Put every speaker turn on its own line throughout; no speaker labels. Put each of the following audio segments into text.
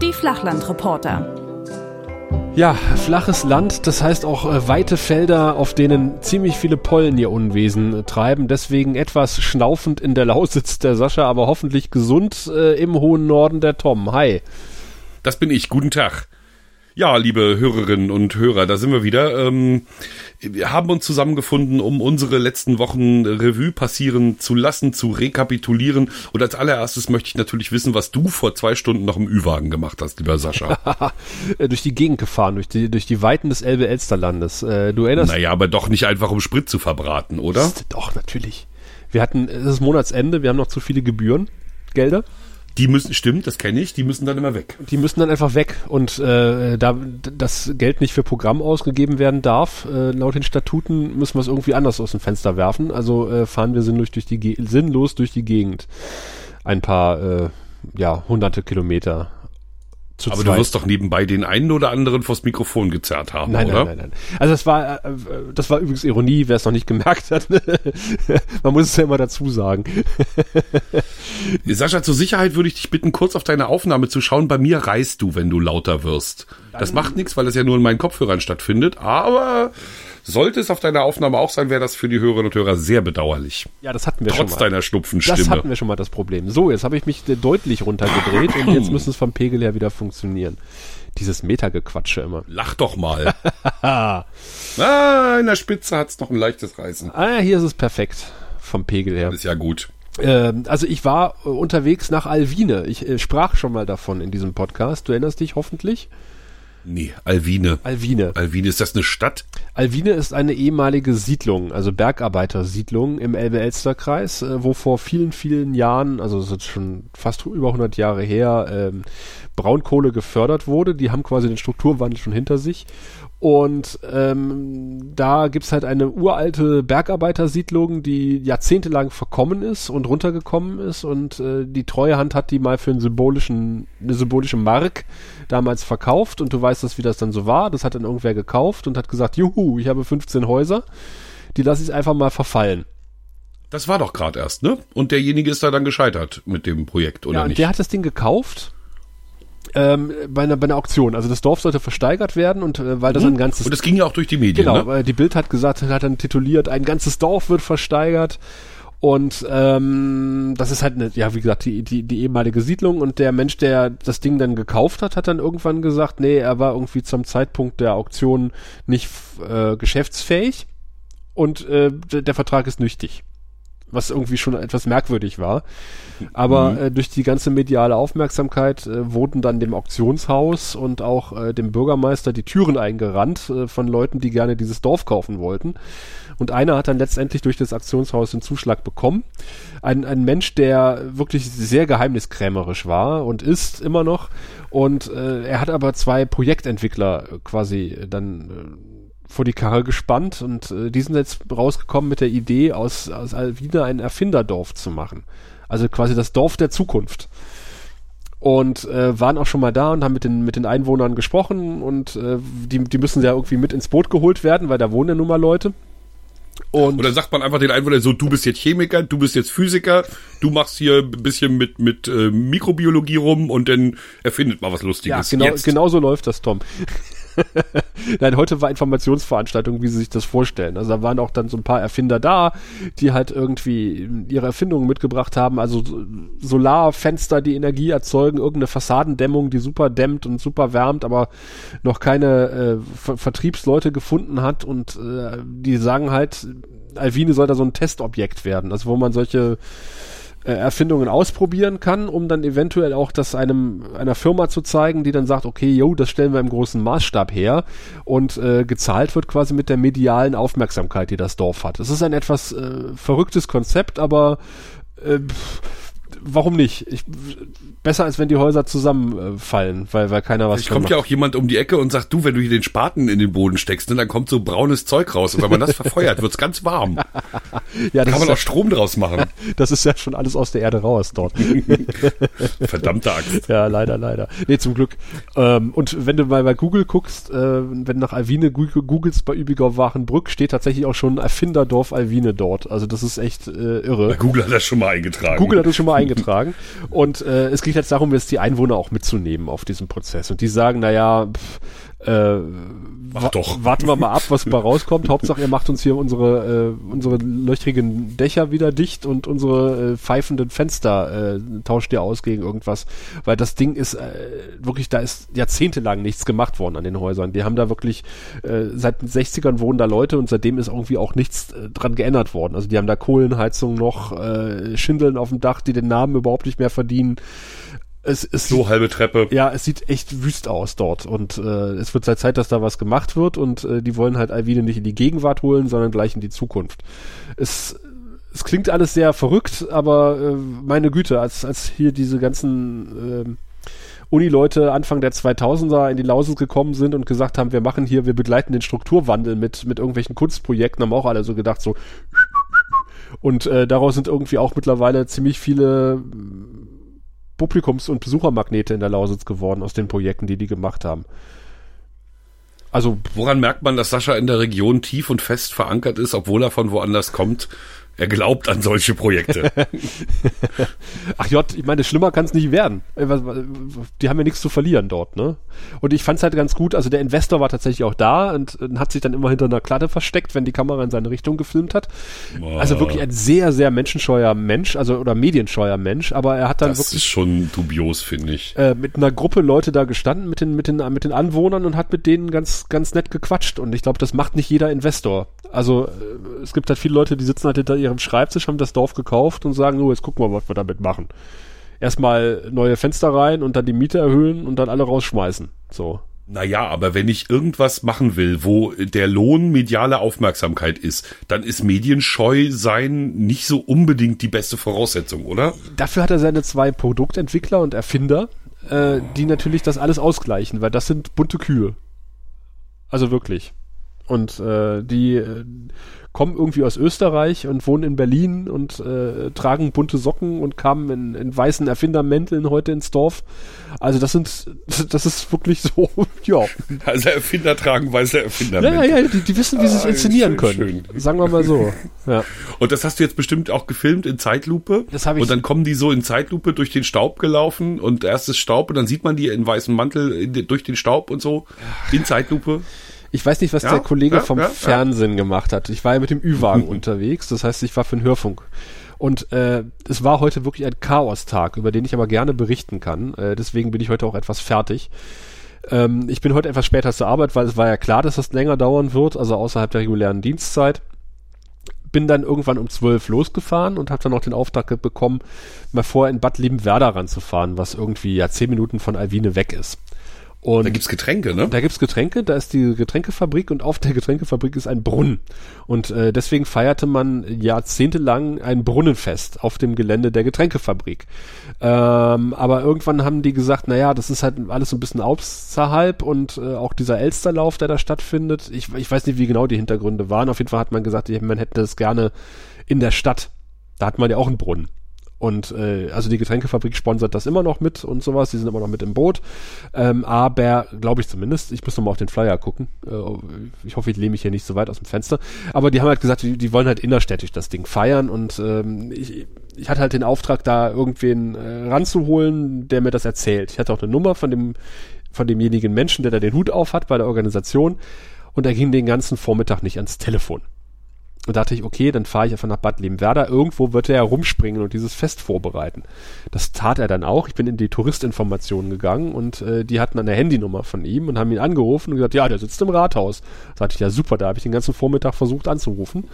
Die Flachlandreporter.
Ja, flaches Land, das heißt auch äh, weite Felder, auf denen ziemlich viele Pollen ihr Unwesen äh, treiben. Deswegen etwas schnaufend in der Lausitz der Sascha, aber hoffentlich gesund äh, im hohen Norden der Tom. Hi.
Das bin ich. Guten Tag. Ja, liebe Hörerinnen und Hörer, da sind wir wieder. Ähm, wir haben uns zusammengefunden, um unsere letzten Wochen Revue passieren zu lassen, zu rekapitulieren. Und als allererstes möchte ich natürlich wissen, was du vor zwei Stunden noch im Ü-Wagen gemacht hast, lieber Sascha.
Äh, durch die Gegend gefahren, durch die, durch die Weiten des Elbe-Elsterlandes. Äh, du erinnerst
Naja, aber doch nicht einfach, um Sprit zu verbraten, oder?
Doch, natürlich. Wir hatten, es ist Monatsende, wir haben noch zu viele Gebühren, Gelder.
Die müssen, stimmt, das kenne ich, die müssen dann immer weg.
Die müssen dann einfach weg. Und äh, da das Geld nicht für Programm ausgegeben werden darf, äh, laut den Statuten, müssen wir es irgendwie anders aus dem Fenster werfen. Also äh, fahren wir sinnlos durch die, sinnlos durch die Gegend. Ein paar, äh, ja, hunderte Kilometer
zu Aber zweit. du wirst doch nebenbei den einen oder anderen vors Mikrofon gezerrt haben,
nein,
oder?
Nein, nein, nein. Also das war, äh, das war übrigens Ironie, wer es noch nicht gemerkt hat. Man muss es ja immer dazu sagen.
Sascha, zur Sicherheit würde ich dich bitten, kurz auf deine Aufnahme zu schauen. Bei mir reißt du, wenn du lauter wirst. Das macht nichts, weil das ja nur in meinen Kopfhörern stattfindet, aber sollte es auf deiner Aufnahme auch sein, wäre das für die Hörerinnen und Hörer sehr bedauerlich.
Ja, das hatten wir
Trotz
schon mal.
deiner Schnupfenstimme.
Das hatten wir schon mal das Problem. So, jetzt habe ich mich deutlich runtergedreht und jetzt müssen es vom Pegel her wieder funktionieren. Dieses Metagequatsche immer.
Lach doch mal. ah, in der Spitze hat's noch ein leichtes Reißen.
Ah, hier ist es perfekt vom Pegel her.
Das ist ja gut.
Ähm, also ich war äh, unterwegs nach Alvine. Ich äh, sprach schon mal davon in diesem Podcast. Du erinnerst dich hoffentlich?
Nee, Alvine.
Alvine.
Alvine, ist das eine Stadt?
Alvine ist eine ehemalige Siedlung, also Bergarbeitersiedlung im Elbe-Elster-Kreis, äh, wo vor vielen, vielen Jahren, also es ist schon fast über 100 Jahre her, ähm, Braunkohle gefördert wurde. Die haben quasi den Strukturwandel schon hinter sich. Und ähm, da gibt's halt eine uralte Bergarbeitersiedlung, die jahrzehntelang verkommen ist und runtergekommen ist. Und äh, die treue Hand hat die mal für einen symbolischen, eine symbolische Mark damals verkauft. Und du weißt das, wie das dann so war. Das hat dann irgendwer gekauft und hat gesagt, juhu, ich habe 15 Häuser. Die lasse ich einfach mal verfallen.
Das war doch gerade erst, ne? Und derjenige ist da dann gescheitert mit dem Projekt, oder
ja,
nicht?
Der hat das Ding gekauft ähm, bei, einer, bei einer Auktion. Also das Dorf sollte versteigert werden und äh, weil das mhm. ein ganzes...
Und das ging ja auch durch die Medien,
Genau,
ne?
weil die Bild hat gesagt, hat dann tituliert, ein ganzes Dorf wird versteigert. Und ähm, das ist halt eine, ja, wie gesagt, die, die, die ehemalige Siedlung und der Mensch, der das Ding dann gekauft hat, hat dann irgendwann gesagt, nee, er war irgendwie zum Zeitpunkt der Auktion nicht äh, geschäftsfähig und äh, der Vertrag ist nüchtig was irgendwie schon etwas merkwürdig war. Aber mhm. äh, durch die ganze mediale Aufmerksamkeit äh, wurden dann dem Auktionshaus und auch äh, dem Bürgermeister die Türen eingerannt äh, von Leuten, die gerne dieses Dorf kaufen wollten. Und einer hat dann letztendlich durch das Auktionshaus den Zuschlag bekommen. Ein, ein Mensch, der wirklich sehr geheimniskrämerisch war und ist immer noch. Und äh, er hat aber zwei Projektentwickler quasi dann äh, vor die Karre gespannt und äh, die sind jetzt rausgekommen mit der Idee, aus, aus Alvina ein Erfinderdorf zu machen. Also quasi das Dorf der Zukunft. Und äh, waren auch schon mal da und haben mit den, mit den Einwohnern gesprochen und äh, die, die müssen ja irgendwie mit ins Boot geholt werden, weil da wohnen ja nun mal Leute.
Und, und dann sagt man einfach den Einwohnern so, du bist jetzt Chemiker, du bist jetzt Physiker, du machst hier ein bisschen mit, mit äh, Mikrobiologie rum und dann erfindet mal was Lustiges.
Ja, genau, genau so läuft das, Tom. Nein, heute war Informationsveranstaltung, wie sie sich das vorstellen. Also da waren auch dann so ein paar Erfinder da, die halt irgendwie ihre Erfindungen mitgebracht haben. Also Solarfenster, die Energie erzeugen, irgendeine Fassadendämmung, die super dämmt und super wärmt, aber noch keine äh, Ver Vertriebsleute gefunden hat. Und äh, die sagen halt, Alvine soll da so ein Testobjekt werden. Also wo man solche äh, Erfindungen ausprobieren kann, um dann eventuell auch das einem einer Firma zu zeigen, die dann sagt, okay, yo, das stellen wir im großen Maßstab her und äh, gezahlt wird quasi mit der medialen Aufmerksamkeit, die das Dorf hat. Es ist ein etwas äh, verrücktes Konzept, aber äh, warum nicht? Ich, besser als wenn die Häuser zusammenfallen, weil, weil keiner was
Ich kommt ja auch jemand um die Ecke und sagt, du, wenn du hier den Spaten in den Boden steckst, ne, dann kommt so braunes Zeug raus. Und wenn man das verfeuert, wird's ganz warm. ja, Kann man auch Strom draus machen.
das ist ja schon alles aus der Erde raus dort.
Verdammte Axt.
Ja, leider, leider. Nee, zum Glück. Ähm, und wenn du mal bei Google guckst, äh, wenn du nach Alwine googelst bei Übigau-Wachenbrück, steht tatsächlich auch schon Erfinderdorf Alwine dort. Also das ist echt äh, irre. Bei
Google hat das schon mal eingetragen.
Google hat das schon mal eingetragen. Und äh, es geht jetzt darum, jetzt die Einwohner auch mitzunehmen auf diesem Prozess. Und die sagen, naja, pff, äh, Mach doch. Warten wir mal ab, was dabei rauskommt. Hauptsache, ihr macht uns hier unsere, äh, unsere löchrigen Dächer wieder dicht und unsere äh, pfeifenden Fenster äh, tauscht ihr aus gegen irgendwas. Weil das Ding ist äh, wirklich, da ist jahrzehntelang nichts gemacht worden an den Häusern. Die haben da wirklich, äh, seit den 60ern wohnen da Leute und seitdem ist irgendwie auch nichts äh, dran geändert worden. Also die haben da Kohlenheizung noch, äh, Schindeln auf dem Dach, die den Namen überhaupt nicht mehr verdienen
es, es so halbe Treppe.
Ja, es sieht echt wüst aus dort und äh, es wird seit Zeit, dass da was gemacht wird und äh, die wollen halt Alvine nicht in die Gegenwart holen, sondern gleich in die Zukunft. Es, es klingt alles sehr verrückt, aber äh, meine Güte, als, als hier diese ganzen äh, Uni-Leute Anfang der 2000er in die Lausitz gekommen sind und gesagt haben, wir machen hier, wir begleiten den Strukturwandel mit, mit irgendwelchen Kunstprojekten, haben auch alle so gedacht, so und äh, daraus sind irgendwie auch mittlerweile ziemlich viele Publikums- und Besuchermagnete in der Lausitz geworden aus den Projekten, die die gemacht haben.
Also woran merkt man, dass Sascha in der Region tief und fest verankert ist, obwohl er von woanders kommt? Er glaubt an solche Projekte.
Ach Jott, ich meine, schlimmer kann es nicht werden. Äh, die haben ja nichts zu verlieren dort, ne? Und ich fand es halt ganz gut, also der Investor war tatsächlich auch da und, und, hat sich dann immer hinter einer Klatte versteckt, wenn die Kamera in seine Richtung gefilmt hat. Boah. Also wirklich ein sehr, sehr menschenscheuer Mensch, also oder medienscheuer Mensch, aber er hat dann
das
wirklich.
Das ist schon dubios, finde ich.
Äh, mit einer Gruppe Leute da gestanden, mit den, mit den, mit den Anwohnern und hat mit denen ganz, ganz nett gequatscht. Und ich glaube, das macht nicht jeder Investor. Also äh, es gibt halt viele Leute, die sitzen halt hinter ihrem Schreibtisch, haben das Dorf gekauft und sagen, nur, jetzt gucken wir, was wir damit machen. Erstmal neue Fenster rein und dann die Miete erhöhen und dann alle rausschmeißen. So.
Naja, aber wenn ich irgendwas machen will, wo der Lohn mediale Aufmerksamkeit ist, dann ist medienscheu sein nicht so unbedingt die beste Voraussetzung, oder?
Dafür hat er seine zwei Produktentwickler und Erfinder, äh, die natürlich das alles ausgleichen, weil das sind bunte Kühe. Also wirklich. Und äh, die äh, kommen irgendwie aus Österreich und wohnen in Berlin und äh, tragen bunte Socken und kamen in, in weißen Erfindermänteln heute ins Dorf. Also das sind, das ist wirklich so, ja.
Also Erfinder tragen weiße Erfindermäntel.
Ja, ja, die, die wissen, wie sie es ah, inszenieren schön, können. Schön. Sagen wir mal so. Ja.
Und das hast du jetzt bestimmt auch gefilmt in Zeitlupe.
Das habe ich.
Und dann kommen die so in Zeitlupe durch den Staub gelaufen und erstes Staub und dann sieht man die in weißem Mantel in, durch den Staub und so in Zeitlupe.
Ich weiß nicht, was ja, der Kollege ja, vom ja, Fernsehen gemacht hat. Ich war ja mit dem Ü-Wagen unterwegs, das heißt, ich war für den Hörfunk. Und äh, es war heute wirklich ein Chaos-Tag, über den ich aber gerne berichten kann. Äh, deswegen bin ich heute auch etwas fertig. Ähm, ich bin heute etwas später zur Arbeit, weil es war ja klar, dass das länger dauern wird, also außerhalb der regulären Dienstzeit. Bin dann irgendwann um zwölf losgefahren und habe dann auch den Auftrag bekommen, mal vor in Bad Liebenwerda ranzufahren, was irgendwie ja zehn Minuten von Alwine weg ist.
Und da gibt's Getränke, ne?
Da gibt's Getränke, da ist die Getränkefabrik und auf der Getränkefabrik ist ein Brunnen. Und äh, deswegen feierte man jahrzehntelang ein Brunnenfest auf dem Gelände der Getränkefabrik. Ähm, aber irgendwann haben die gesagt, naja, das ist halt alles so ein bisschen außerhalb und äh, auch dieser Elsterlauf, der da stattfindet. Ich, ich weiß nicht, wie genau die Hintergründe waren. Auf jeden Fall hat man gesagt, man hätte das gerne in der Stadt. Da hat man ja auch einen Brunnen. Und äh, also die Getränkefabrik sponsert das immer noch mit und sowas, die sind immer noch mit im Boot. Ähm, aber, glaube ich zumindest, ich muss nochmal auf den Flyer gucken. Äh, ich hoffe, ich lehne mich hier nicht so weit aus dem Fenster. Aber die haben halt gesagt, die, die wollen halt innerstädtisch das Ding feiern und ähm, ich, ich hatte halt den Auftrag, da irgendwen äh, ranzuholen, der mir das erzählt. Ich hatte auch eine Nummer von dem von demjenigen Menschen, der da den Hut auf hat bei der Organisation und er ging den ganzen Vormittag nicht ans Telefon. Und dachte ich, okay, dann fahre ich einfach nach Bad Liebenwerda. Irgendwo wird er herumspringen und dieses Fest vorbereiten. Das tat er dann auch. Ich bin in die Touristinformationen gegangen und äh, die hatten eine Handynummer von ihm und haben ihn angerufen und gesagt, ja, der sitzt im Rathaus. Sagte ich, ja super, da habe ich den ganzen Vormittag versucht anzurufen.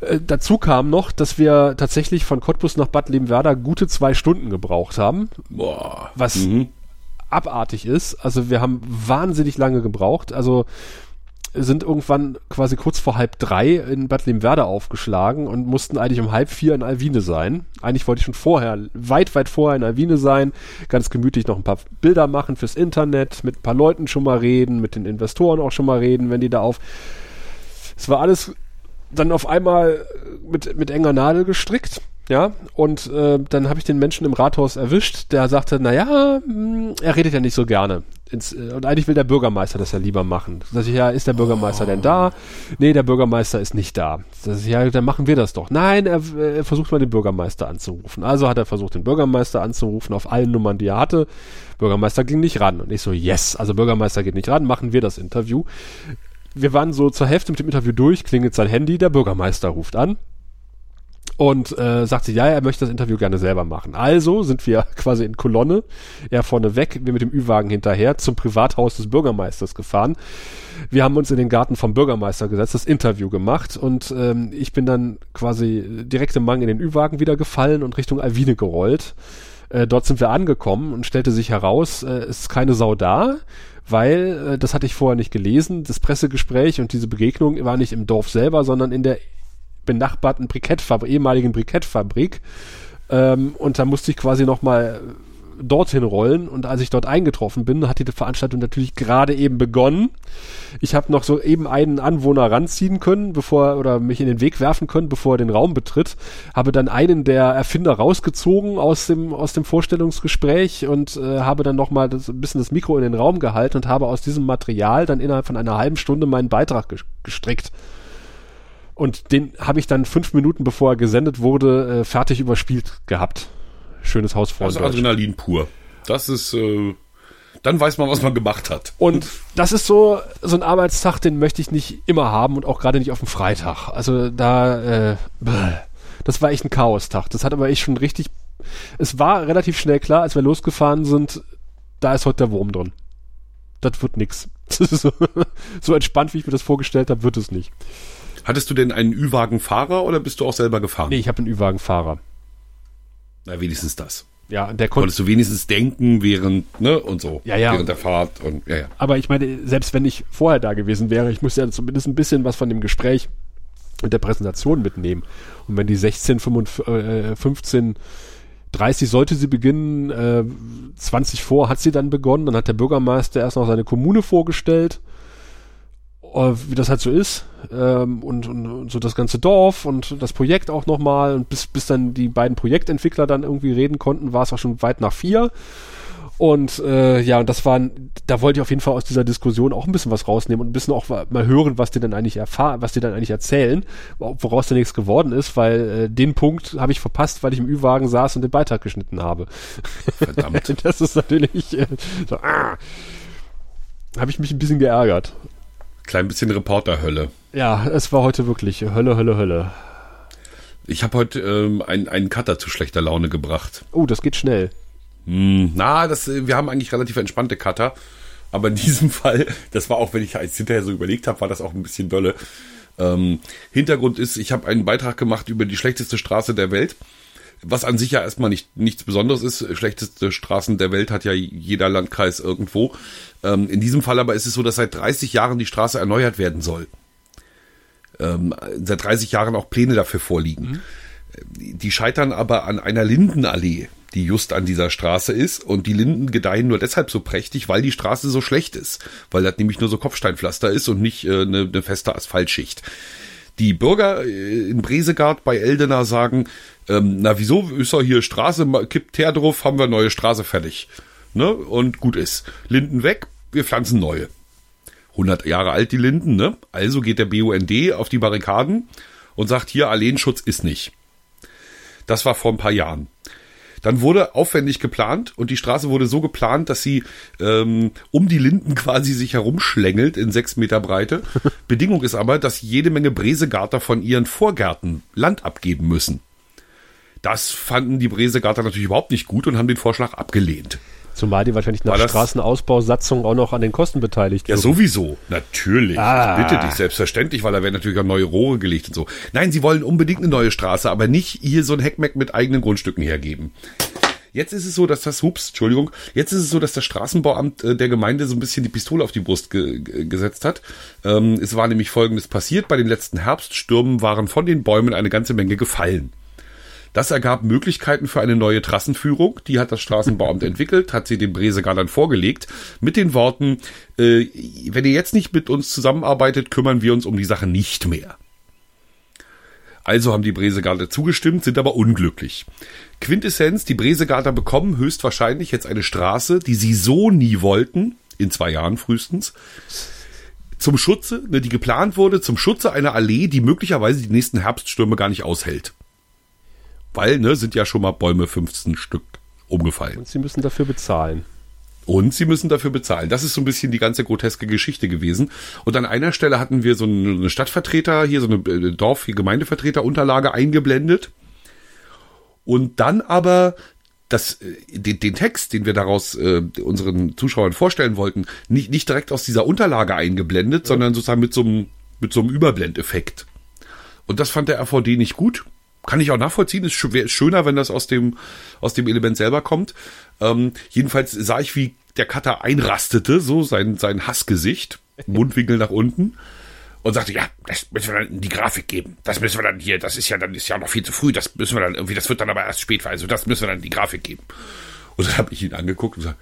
Äh, dazu kam noch, dass wir tatsächlich von Cottbus nach Bad Liebenwerda gute zwei Stunden gebraucht haben.
Boah.
Was mhm. abartig ist. Also wir haben wahnsinnig lange gebraucht. Also sind irgendwann quasi kurz vor halb drei in Bad Limwerda aufgeschlagen und mussten eigentlich um halb vier in Alwine sein. Eigentlich wollte ich schon vorher, weit, weit vorher in Alwine sein, ganz gemütlich noch ein paar Bilder machen fürs Internet, mit ein paar Leuten schon mal reden, mit den Investoren auch schon mal reden, wenn die da auf. Es war alles dann auf einmal mit, mit enger Nadel gestrickt. Ja, und äh, dann habe ich den Menschen im Rathaus erwischt, der sagte, naja, er redet ja nicht so gerne. Ins, äh, und eigentlich will der Bürgermeister das ja lieber machen. Sag ich, ja, ist der Bürgermeister oh. denn da? Nee, der Bürgermeister ist nicht da. Sag ich, ja, dann machen wir das doch. Nein, er, er versucht mal den Bürgermeister anzurufen. Also hat er versucht, den Bürgermeister anzurufen auf allen Nummern, die er hatte. Bürgermeister ging nicht ran. Und ich so, yes, also Bürgermeister geht nicht ran, machen wir das Interview. Wir waren so zur Hälfte mit dem Interview durch, klingelt sein Handy, der Bürgermeister ruft an und äh, sagt sie, ja, er möchte das Interview gerne selber machen. Also sind wir quasi in Kolonne, er vorne weg, wir mit dem Ü-Wagen hinterher zum Privathaus des Bürgermeisters gefahren. Wir haben uns in den Garten vom Bürgermeister gesetzt, das Interview gemacht und ähm, ich bin dann quasi direkt im Mang in den Ü-Wagen wieder gefallen und Richtung Alwine gerollt. Äh, dort sind wir angekommen und stellte sich heraus, äh, es ist keine Sau da, weil, äh, das hatte ich vorher nicht gelesen, das Pressegespräch und diese Begegnung war nicht im Dorf selber, sondern in der benachbarten Brikettfabrik, ehemaligen Brikettfabrik. Ähm, und da musste ich quasi nochmal dorthin rollen und als ich dort eingetroffen bin, hat die Veranstaltung natürlich gerade eben begonnen. Ich habe noch so eben einen Anwohner ranziehen können, bevor oder mich in den Weg werfen können, bevor er den Raum betritt. Habe dann einen der Erfinder rausgezogen aus dem aus dem Vorstellungsgespräch und äh, habe dann noch mal das, ein bisschen das Mikro in den Raum gehalten und habe aus diesem Material dann innerhalb von einer halben Stunde meinen Beitrag gestrickt. Und den habe ich dann fünf Minuten bevor er gesendet wurde, äh, fertig überspielt gehabt. Schönes Hausfreund.
Also Adrenalin pur. Das ist, äh, dann weiß man, was man gemacht hat.
Und das ist so, so ein Arbeitstag, den möchte ich nicht immer haben und auch gerade nicht auf dem Freitag. Also da, äh, das war echt ein Chaostag. Das hat aber echt schon richtig, es war relativ schnell klar, als wir losgefahren sind, da ist heute der Wurm drin. Das wird nix. so, so entspannt, wie ich mir das vorgestellt habe, wird es nicht.
Hattest du denn einen Ü-Wagen-Fahrer oder bist du auch selber gefahren?
Nee, ich habe einen Ü-Wagen-Fahrer.
Na, wenigstens das.
Ja, der
konnte. Konntest du wenigstens denken während, ne, und so.
Ja, ja.
Während der Fahrt und, ja, ja.
Aber ich meine, selbst wenn ich vorher da gewesen wäre, ich musste ja zumindest ein bisschen was von dem Gespräch und der Präsentation mitnehmen. Und wenn die 16, 15, 30 sollte sie beginnen, äh, 20 vor hat sie dann begonnen, dann hat der Bürgermeister erst noch seine Kommune vorgestellt äh, wie das halt so ist ähm, und, und, und, so das ganze Dorf und das Projekt auch nochmal und bis, bis dann die beiden Projektentwickler dann irgendwie reden konnten, war es auch schon weit nach vier. Und äh, ja, und das waren, da wollte ich auf jeden Fall aus dieser Diskussion auch ein bisschen was rausnehmen und ein bisschen auch mal hören, was die dann eigentlich erfahren, was die dann eigentlich erzählen, woraus denn nichts geworden ist, weil äh, den Punkt habe ich verpasst, weil ich im Ü-Wagen saß und den Beitrag geschnitten habe. Verdammt. das ist natürlich äh, so, ah, habe ich mich ein bisschen geärgert.
Klein bisschen Reporterhölle.
Ja, es war heute wirklich Hölle, Hölle, Hölle.
Ich habe heute ähm, einen, einen Cutter zu schlechter Laune gebracht.
Oh, das geht schnell.
Hm, na, das, wir haben eigentlich relativ entspannte Cutter. Aber in diesem Fall, das war auch, wenn ich jetzt hinterher so überlegt habe, war das auch ein bisschen dolle. Ähm, Hintergrund ist, ich habe einen Beitrag gemacht über die schlechteste Straße der Welt was an sich ja erstmal nicht, nichts Besonderes ist. Schlechteste Straßen der Welt hat ja jeder Landkreis irgendwo. Ähm, in diesem Fall aber ist es so, dass seit 30 Jahren die Straße erneuert werden soll. Ähm, seit 30 Jahren auch Pläne dafür vorliegen. Mhm. Die scheitern aber an einer Lindenallee, die just an dieser Straße ist. Und die Linden gedeihen nur deshalb so prächtig, weil die Straße so schlecht ist. Weil das nämlich nur so Kopfsteinpflaster ist und nicht äh, eine, eine feste Asphaltschicht. Die Bürger äh, in Bresegard bei Eldena sagen, ähm, na wieso ist er hier Straße, kippt Teer drauf, haben wir neue Straße fertig. Ne? Und gut ist. Linden weg, wir pflanzen neue. 100 Jahre alt die Linden, ne? Also geht der BUND auf die Barrikaden und sagt hier, Alleenschutz ist nicht. Das war vor ein paar Jahren. Dann wurde aufwendig geplant und die Straße wurde so geplant, dass sie ähm, um die Linden quasi sich herumschlängelt in sechs Meter Breite. Bedingung ist aber, dass jede Menge Bresegarter von ihren Vorgärten Land abgeben müssen. Das fanden die Bresegarter natürlich überhaupt nicht gut und haben den Vorschlag abgelehnt.
Zumal die wahrscheinlich nach Straßenausbausatzung auch noch an den Kosten beteiligt
Ja, sowieso. Natürlich. Ah. Ich bitte dich, selbstverständlich, weil da werden natürlich auch neue Rohre gelegt und so. Nein, sie wollen unbedingt eine neue Straße, aber nicht hier so ein Heckmeck mit eigenen Grundstücken hergeben. Jetzt ist es so, dass das, hups, Entschuldigung, jetzt ist es so, dass das Straßenbauamt äh, der Gemeinde so ein bisschen die Pistole auf die Brust ge gesetzt hat. Ähm, es war nämlich Folgendes passiert. Bei den letzten Herbststürmen waren von den Bäumen eine ganze Menge gefallen. Das ergab Möglichkeiten für eine neue Trassenführung. Die hat das Straßenbauamt entwickelt, hat sie dem Bresegar dann vorgelegt, mit den Worten, äh, wenn ihr jetzt nicht mit uns zusammenarbeitet, kümmern wir uns um die Sache nicht mehr. Also haben die Bresegarter zugestimmt, sind aber unglücklich. Quintessenz, die Bresegarter bekommen höchstwahrscheinlich jetzt eine Straße, die sie so nie wollten, in zwei Jahren frühestens, zum Schutze, ne, die geplant wurde, zum Schutze einer Allee, die möglicherweise die nächsten Herbststürme gar nicht aushält. Weil, ne, sind ja schon mal Bäume 15 Stück umgefallen.
Und sie müssen dafür bezahlen.
Und sie müssen dafür bezahlen. Das ist so ein bisschen die ganze groteske Geschichte gewesen. Und an einer Stelle hatten wir so eine Stadtvertreter, hier so eine äh, Dorf-, Gemeindevertreter-Unterlage eingeblendet. Und dann aber das, äh, den, den Text, den wir daraus äh, unseren Zuschauern vorstellen wollten, nicht, nicht direkt aus dieser Unterlage eingeblendet, ja. sondern sozusagen mit so einem, mit so einem Überblendeffekt. Und das fand der RVD nicht gut. Kann ich auch nachvollziehen. Ist schöner, wenn das aus dem, aus dem Element selber kommt. Ähm, jedenfalls sah ich, wie der Cutter einrastete, so sein, sein Hassgesicht, Mundwinkel nach unten und sagte, ja, das müssen wir dann in die Grafik geben. Das müssen wir dann hier, das ist ja dann ist ja noch viel zu früh, das müssen wir dann irgendwie, das wird dann aber erst spät, also das müssen wir dann in die Grafik geben. Und dann habe ich ihn angeguckt und gesagt,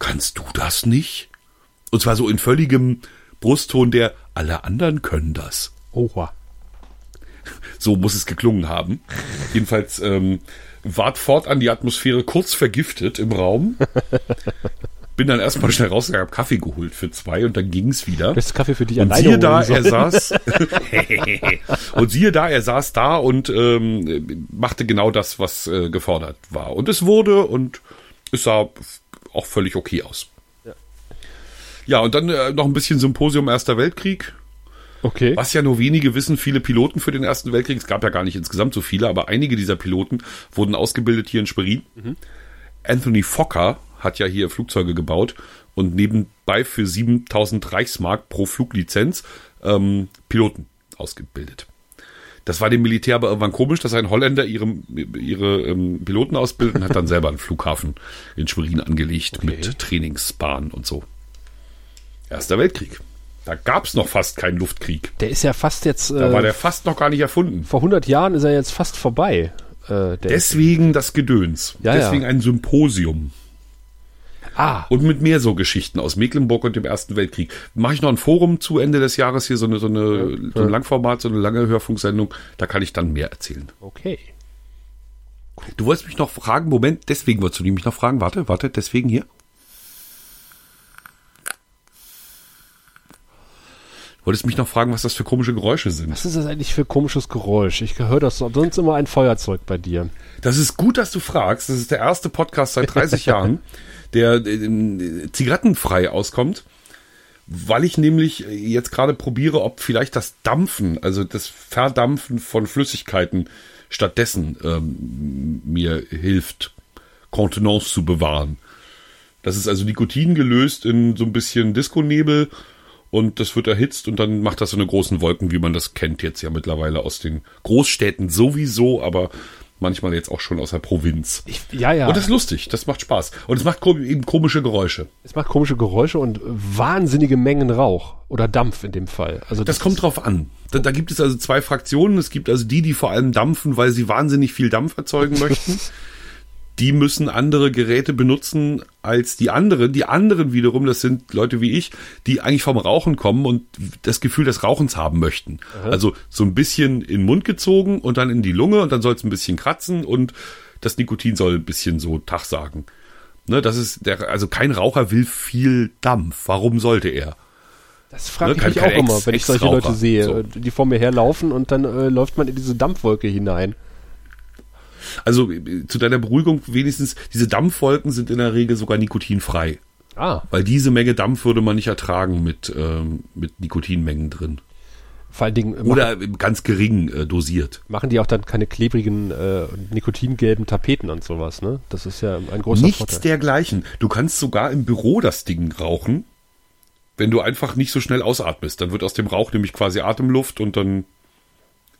kannst du das nicht? Und zwar so in völligem Brustton der, alle anderen können das.
Oha.
So muss es geklungen haben. Jedenfalls ähm, ward fortan die Atmosphäre kurz vergiftet im Raum. Bin dann erstmal schnell rausgegangen, hab Kaffee geholt für zwei und dann ging's wieder.
Das Kaffee für dich
und
alleine
siehe da, er saß und siehe da, er saß da und ähm, machte genau das, was äh, gefordert war. Und es wurde und es sah auch völlig okay aus. Ja, ja und dann äh, noch ein bisschen Symposium Erster Weltkrieg.
Okay.
Was ja nur wenige wissen, viele Piloten für den Ersten Weltkrieg, es gab ja gar nicht insgesamt so viele, aber einige dieser Piloten wurden ausgebildet hier in Schwerin. Mhm. Anthony Fokker hat ja hier Flugzeuge gebaut und nebenbei für 7000 Reichsmark pro Fluglizenz ähm, Piloten ausgebildet. Das war dem Militär aber irgendwann komisch, dass ein Holländer ihre, ihre ähm, Piloten ausbildet und hat dann selber einen Flughafen in Schwerin angelegt okay. mit Trainingsbahn und so. Erster Weltkrieg. Da gab es noch fast keinen Luftkrieg.
Der ist ja fast jetzt.
Da war der fast noch gar nicht erfunden.
Vor 100 Jahren ist er jetzt fast vorbei.
Äh, Deswegen das Gedöns.
Ja,
Deswegen
ja.
ein Symposium.
Ah.
Und mit mehr so Geschichten aus Mecklenburg und dem Ersten Weltkrieg. Mache ich noch ein Forum zu Ende des Jahres hier, so eine, so eine, ja. so ein Langformat, so eine lange Hörfunksendung. Da kann ich dann mehr erzählen.
Okay.
Du wolltest mich noch fragen, Moment, deswegen wolltest du mich noch fragen, warte, warte, deswegen hier. Wolltest mich noch fragen, was das für komische Geräusche sind?
Was ist das eigentlich für komisches Geräusch? Ich höre das sonst immer ein Feuerzeug bei dir.
Das ist gut, dass du fragst. Das ist der erste Podcast seit 30 Jahren, der äh, zigarettenfrei auskommt, weil ich nämlich jetzt gerade probiere, ob vielleicht das Dampfen, also das Verdampfen von Flüssigkeiten stattdessen ähm, mir hilft, Kontenance zu bewahren. Das ist also Nikotin gelöst in so ein bisschen Disco-Nebel und das wird erhitzt und dann macht das so eine großen Wolken, wie man das kennt jetzt ja mittlerweile aus den Großstädten sowieso, aber manchmal jetzt auch schon aus der Provinz.
Ich, ja, ja.
Und das ist lustig, das macht Spaß. Und es macht eben komische Geräusche.
Es macht komische Geräusche und wahnsinnige Mengen Rauch oder Dampf in dem Fall. Also
das, das kommt drauf an. Da, da gibt es also zwei Fraktionen. Es gibt also die, die vor allem dampfen, weil sie wahnsinnig viel Dampf erzeugen möchten. die müssen andere Geräte benutzen als die anderen. Die anderen wiederum, das sind Leute wie ich, die eigentlich vom Rauchen kommen und das Gefühl des Rauchens haben möchten. Aha. Also so ein bisschen in den Mund gezogen und dann in die Lunge und dann soll es ein bisschen kratzen und das Nikotin soll ein bisschen so Tag sagen. Ne, das ist der, also kein Raucher will viel Dampf. Warum sollte er?
Das frage ne, ich mich auch immer, wenn ich solche Leute sehe, so. die vor mir herlaufen und dann äh, läuft man in diese Dampfwolke hinein.
Also zu deiner Beruhigung wenigstens, diese Dampfwolken sind in der Regel sogar nikotinfrei.
Ah.
Weil diese Menge Dampf würde man nicht ertragen mit, ähm, mit Nikotinmengen drin.
Vor allen Dingen.
Oder ganz gering äh, dosiert.
Machen die auch dann keine klebrigen, äh, nikotingelben Tapeten und sowas, ne? Das ist ja ein großer
Nichts
Vorteil.
dergleichen. Du kannst sogar im Büro das Ding rauchen, wenn du einfach nicht so schnell ausatmest. Dann wird aus dem Rauch nämlich quasi Atemluft und dann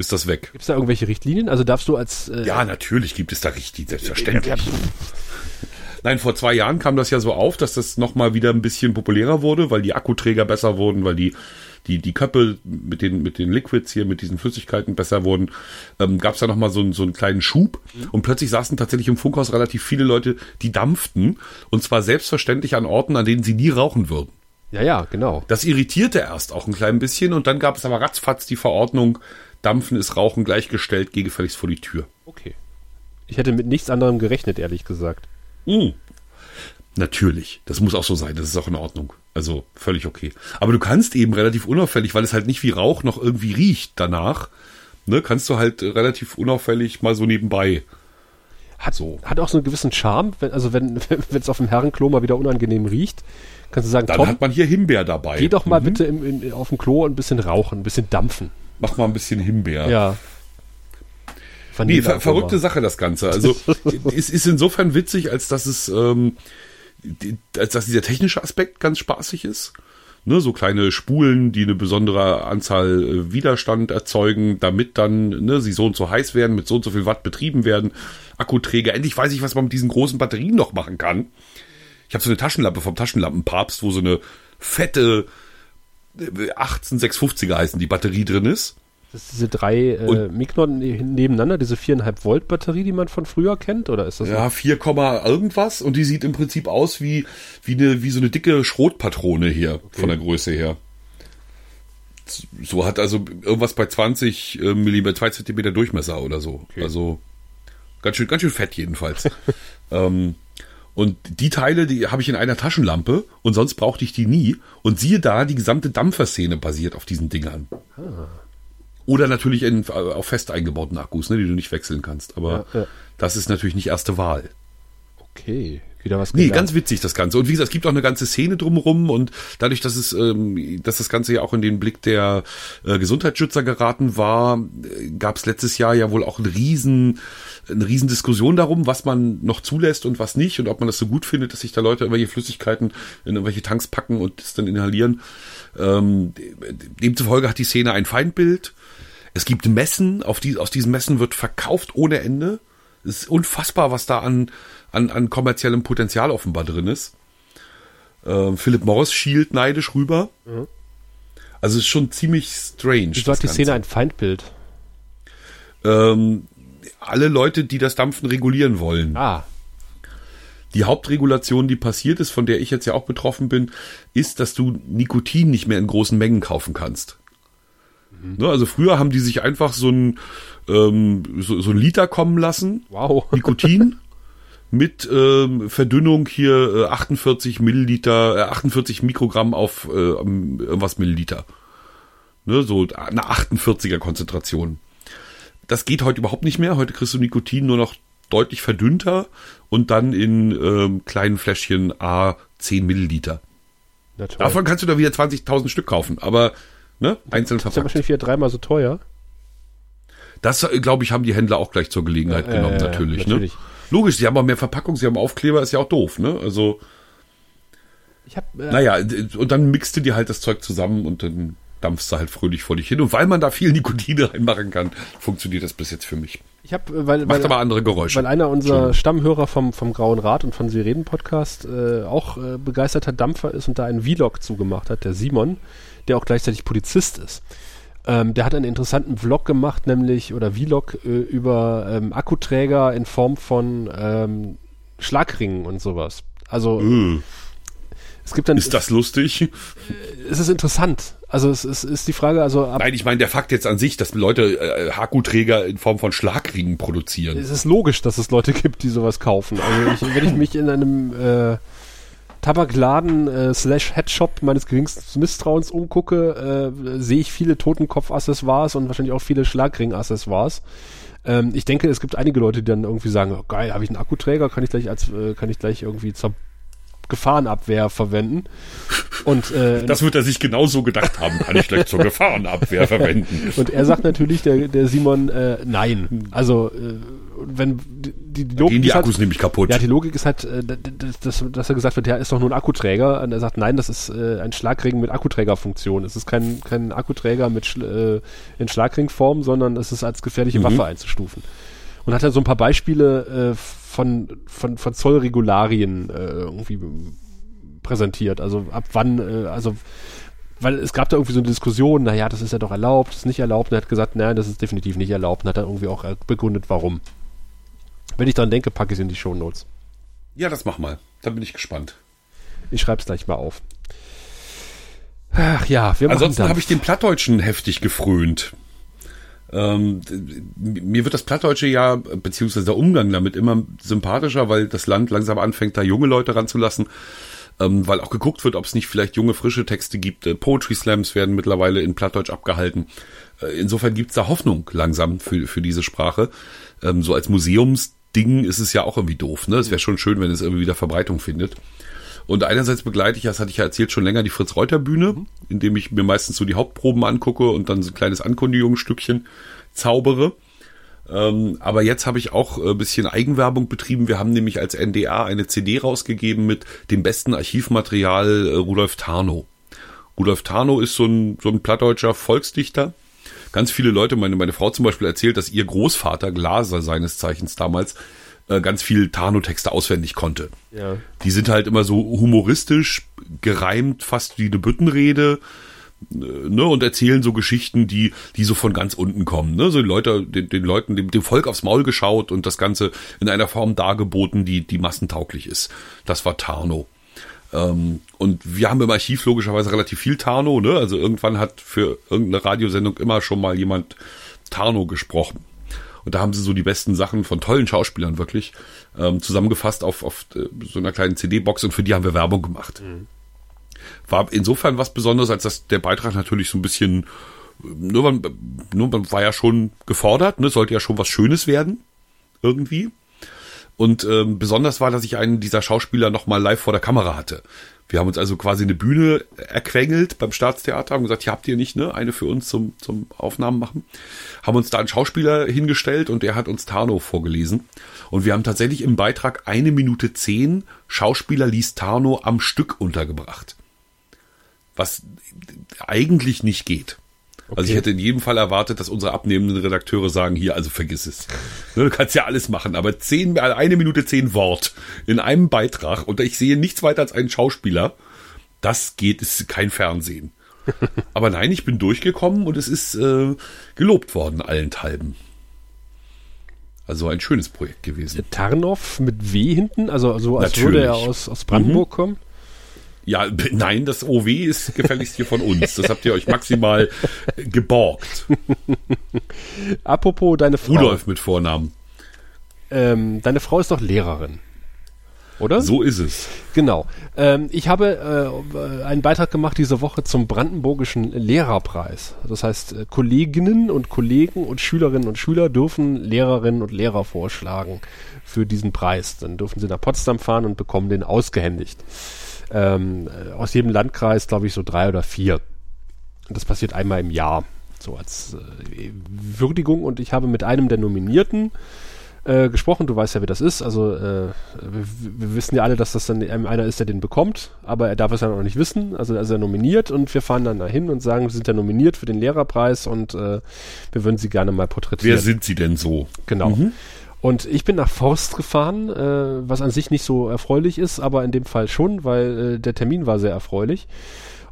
ist das weg.
Gibt es da irgendwelche Richtlinien? Also darfst du als...
Äh ja, natürlich gibt es da Richtlinien, selbstverständlich. Nein, vor zwei Jahren kam das ja so auf, dass das nochmal wieder ein bisschen populärer wurde, weil die Akkuträger besser wurden, weil die die, die Köppel mit den, mit den Liquids hier, mit diesen Flüssigkeiten besser wurden, ähm, gab es da nochmal so, so einen kleinen Schub mhm. und plötzlich saßen tatsächlich im Funkhaus relativ viele Leute, die dampften und zwar selbstverständlich an Orten, an denen sie nie rauchen würden.
Ja, ja, genau.
Das irritierte erst auch ein klein bisschen und dann gab es aber ratzfatz die Verordnung, Dampfen ist Rauchen gleichgestellt, geh gefälligst vor die Tür.
Okay. Ich hätte mit nichts anderem gerechnet, ehrlich gesagt.
Mm. Natürlich, das muss auch so sein, das ist auch in Ordnung. Also völlig okay. Aber du kannst eben relativ unauffällig, weil es halt nicht wie Rauch noch irgendwie riecht danach, ne, kannst du halt relativ unauffällig mal so nebenbei.
Hat, so. hat auch so einen gewissen Charme, wenn, also wenn es auf dem Herrenklo mal wieder unangenehm riecht, kannst du sagen,
Dann
Tom,
hat man hier Himbeer dabei.
geh doch mal bitte im, in, auf dem Klo und ein bisschen rauchen, ein bisschen dampfen.
Mach mal ein bisschen Himbeer.
Ja.
Nee,
Vanille
ver verrückte. Sache das Ganze. Also es ist insofern witzig, als dass es, ähm, die, als dass dieser technische Aspekt ganz spaßig ist. Ne, so kleine Spulen, die eine besondere Anzahl äh, Widerstand erzeugen, damit dann ne, sie so und so heiß werden, mit so und so viel Watt betrieben werden. Akkuträger. Endlich weiß ich, was man mit diesen großen Batterien noch machen kann. Ich habe so eine Taschenlampe vom Taschenlampenpapst, wo so eine fette 18650er heißen die Batterie drin ist.
Das ist diese drei äh,
Und-
Mignon nebeneinander, diese 4,5 Volt Batterie, die man von früher kennt, oder ist das
Ja, 4, Komma irgendwas und die sieht im Prinzip aus wie, wie, eine, wie so eine dicke Schrotpatrone hier von der Größe her. So hat also irgendwas bei 20 äh, Millimeter, 2 Zentimeter Durchmesser oder so. Also ganz schön, ganz schön fett jedenfalls. ähm, und die Teile, die habe ich in einer Taschenlampe und sonst brauchte ich die nie. Und siehe da, die gesamte Dampferszene basiert auf diesen Dingern. Oder natürlich in, auf fest eingebauten Akkus, ne, die du nicht wechseln kannst. Aber
Ja, ja.
das ist natürlich nicht erste Wahl.
Okay, wieder was
Nee,
gelernt.
ganz witzig das Ganze. Und wie gesagt, es gibt auch eine ganze Szene drumherum und dadurch, dass es, ähm, dass das Ganze ja auch in den Blick der äh, Gesundheitsschützer geraten war, äh, gab es letztes Jahr ja wohl auch eine riesen, eine riesen Diskussion darum, was man noch zulässt und was nicht und ob man das so gut findet, dass sich da Leute irgendwelche Flüssigkeiten in irgendwelche Tanks packen und das dann inhalieren. Ähm, demzufolge hat die Szene ein Feindbild. Es gibt Messen, auf die, aus diesen Messen wird verkauft ohne Ende. Es ist unfassbar, was da an, an, an kommerziellem Potenzial offenbar drin ist. Ähm, Philip Morris schielt neidisch rüber. Also es ist schon ziemlich strange.
Wieso hat die Szene ein Feindbild?
Ähm, alle Leute, die das Dampfen regulieren wollen.
Ah,
Die Hauptregulation, die passiert ist, von der ich jetzt ja auch betroffen bin, ist, dass du Nikotin nicht mehr in großen Mengen kaufen kannst. Ne, also früher haben die sich einfach so ein, ähm, so, so ein Liter kommen lassen,
wow.
Nikotin, mit ähm, Verdünnung hier äh, 48 Milliliter, äh, 48 Mikrogramm auf äh, irgendwas Milliliter. Ne, so eine 48er Konzentration. Das geht heute überhaupt nicht mehr. Heute kriegst du Nikotin nur noch deutlich verdünnter und dann in ähm, kleinen Fläschchen A 10 Milliliter. Davon kannst du da wieder 20.000 Stück kaufen, aber ne, einzeln
ist ja
verpackt.
wahrscheinlich wieder dreimal so teuer.
Das, äh, glaube ich, haben die Händler auch gleich zur Gelegenheit
Ja,
genommen,
ja,
natürlich,
natürlich.
Ne? Logisch, sie haben auch mehr Verpackung, sie haben Aufkleber, ist ja auch doof, ne? Also,
Ich habe äh,
naja, und dann mixt du dir halt das Zeug zusammen und dann dampfst du halt fröhlich vor dich hin. Und weil man da viel Nikotin reinmachen kann, funktioniert das bis jetzt für mich.
ich habe weil
Macht
weil,
aber andere Geräusche.
weil einer unserer Stammhörer vom vom Grauen Rat und von Sie reden Podcast äh, auch äh, begeisterter Dampfer ist und da einen Vlog zugemacht hat, der Simon, der auch gleichzeitig Polizist ist. Ähm, der hat einen interessanten Vlog gemacht, nämlich oder Vlog äh, über ähm, Akkuträger in Form von ähm, Schlagringen und sowas. Also
Äh,
es gibt dann
ist das lustig?
es ist interessant. Also es ist, ist die Frage, also ab,
Nein, ich meine der Fakt jetzt an sich, dass Leute äh, Akkuträger in Form von Schlagringen produzieren.
es ist logisch, dass es Leute gibt, die sowas kaufen. Also ich, wenn ich mich in einem äh, Tabakladen äh, slash Headshop meines geringsten Misstrauens umgucke, äh, sehe ich viele Totenkopf-Accessoires und wahrscheinlich auch viele Schlagring-Accessoires. Ähm, ich denke, es gibt einige Leute, die dann irgendwie sagen, oh, geil, habe ich einen Akkuträger, kann ich gleich als äh, kann ich gleich irgendwie Gefahrenabwehr verwenden. Und äh,
Das wird er sich genauso gedacht haben, kann ich gleich zur Gefahrenabwehr verwenden.
Und er sagt natürlich, der, der Simon, äh, nein. Also, äh, wenn die, die Logik
Gehen die
halt,
Akkus nämlich kaputt.
ja, die Logik ist halt, äh, d- d- dass, dass er gesagt wird, ja, ist doch nur ein Akkuträger. Und er sagt, nein, das ist äh, ein Schlagring mit Akkuträgerfunktion. Es ist kein, kein Akkuträger mit äh, in Schlagringform, sondern es ist als gefährliche
Mhm.
Waffe einzustufen. Und hat er so ein paar Beispiele äh, von, von, von Zollregularien äh, irgendwie präsentiert. Also ab wann, äh, also weil es gab da irgendwie so eine Diskussion, naja, das ist ja doch erlaubt, das ist nicht erlaubt. Und er hat gesagt, nein, das ist definitiv nicht erlaubt. Und hat dann irgendwie auch äh, begründet, warum. Wenn ich dran denke, packe ich es in die Shownotes.
Ja, das mach mal. Da bin ich gespannt.
Ich schreibe es gleich mal auf. Ach ja, wir machen
Ansonsten
dann.
habe ich den Plattdeutschen heftig gefrönt. Ähm, mir wird das Plattdeutsche ja, beziehungsweise der Umgang damit immer sympathischer, weil das Land langsam anfängt, da junge Leute ranzulassen. Ähm, weil auch geguckt wird, ob es nicht vielleicht junge, frische Texte gibt. Äh, Poetry Slams werden mittlerweile in Plattdeutsch abgehalten. Äh, insofern gibt's da Hoffnung langsam für, für diese Sprache. Ähm, so als Museumsding ist es ja auch irgendwie doof. Ne? Es wäre schon schön, wenn es irgendwie wieder Verbreitung findet. Und einerseits begleite ich, das hatte ich ja erzählt, schon länger die Fritz-Reuter-Bühne, mhm. indem ich mir meistens so die Hauptproben angucke und dann so ein kleines Ankündigungsstückchen zaubere. Ähm, aber jetzt habe ich auch ein bisschen Eigenwerbung betrieben. Wir haben nämlich als NDA eine CD rausgegeben mit dem besten Archivmaterial äh, Rudolf Tarnow. Rudolf Tarnow ist so ein, so ein plattdeutscher Volksdichter. Ganz viele Leute, meine, meine Frau zum Beispiel erzählt, dass ihr Großvater Glaser seines Zeichens damals äh, ganz viel Tarno-Texte auswendig konnte. Ja. Die sind halt immer so humoristisch, gereimt, fast wie eine Büttenrede, äh, ne, und erzählen so Geschichten, die, die so von ganz unten kommen, ne, so die Leute, den, den Leuten, dem, dem Volk aufs Maul geschaut und das Ganze in einer Form dargeboten, die, die massentauglich ist. Das war Tarno. Ähm, und wir haben im Archiv logischerweise relativ viel Tarno, ne, also irgendwann hat für irgendeine Radiosendung immer schon mal jemand Tarno gesprochen. Und da haben sie so die besten Sachen von tollen Schauspielern wirklich ähm, zusammengefasst auf, auf äh, so einer kleinen CD-Box und für die haben wir Werbung gemacht. Mhm. War insofern was Besonderes, als dass der Beitrag natürlich so ein bisschen, nur man, nur man war ja schon gefordert, ne, sollte ja schon was Schönes werden, irgendwie. Und ähm, besonders war, dass ich einen dieser Schauspieler nochmal live vor der Kamera hatte. Wir haben uns also quasi eine Bühne erquengelt beim Staatstheater, haben gesagt, hier habt ihr nicht, ne, eine für uns zum, zum Aufnahmen machen. Haben uns da einen Schauspieler hingestellt und der hat uns Tarno vorgelesen. Und wir haben tatsächlich im Beitrag eine Minute zehn Schauspieler liest Tarno am Stück untergebracht. Was eigentlich nicht geht. Okay. Also ich hätte in jedem Fall erwartet, dass unsere abnehmenden Redakteure sagen, hier, also vergiss es. Ne, du kannst ja alles machen, aber zehn, eine Minute zehn Wort in einem Beitrag und ich sehe nichts weiter als einen Schauspieler. Das geht, ist kein Fernsehen. aber nein, ich bin durchgekommen und es ist äh, gelobt worden allenthalben. Also ein schönes Projekt gewesen.
Tarnow mit W hinten, also so als Natürlich. würde er aus, aus Brandenburg mhm. kommen.
Ja, nein, das OW ist gefälligst hier von uns. Das habt ihr euch maximal geborgt.
Apropos deine Frau.
Rudolf mit Vornamen.
Ähm, deine Frau ist doch Lehrerin. Oder?
So ist es.
Genau. Ähm, ich habe äh, einen Beitrag gemacht diese Woche zum Brandenburgischen Lehrerpreis. Das heißt, äh, Kolleginnen und Kollegen und Schülerinnen und Schüler dürfen Lehrerinnen und Lehrer vorschlagen für diesen Preis. Dann dürfen sie nach Potsdam fahren und bekommen den ausgehändigt ähm, aus jedem Landkreis, glaube ich, so drei oder vier. Und das passiert einmal im Jahr, so als äh, Würdigung. Und ich habe mit einem der Nominierten äh, gesprochen. Du weißt ja, wie das ist. Also äh, wir, wir, wissen ja alle, dass das dann einer ist, der den bekommt, aber er darf es ja noch nicht wissen. Also er ist ja nominiert und wir fahren dann dahin und sagen, wir sind ja nominiert für den Lehrerpreis und äh, wir würden sie gerne mal porträtieren.
Wer sind sie denn so?
Genau. Mhm. Und ich bin nach Forst gefahren, äh, was an sich nicht so erfreulich ist, aber in dem Fall schon, weil äh, der Termin war sehr erfreulich.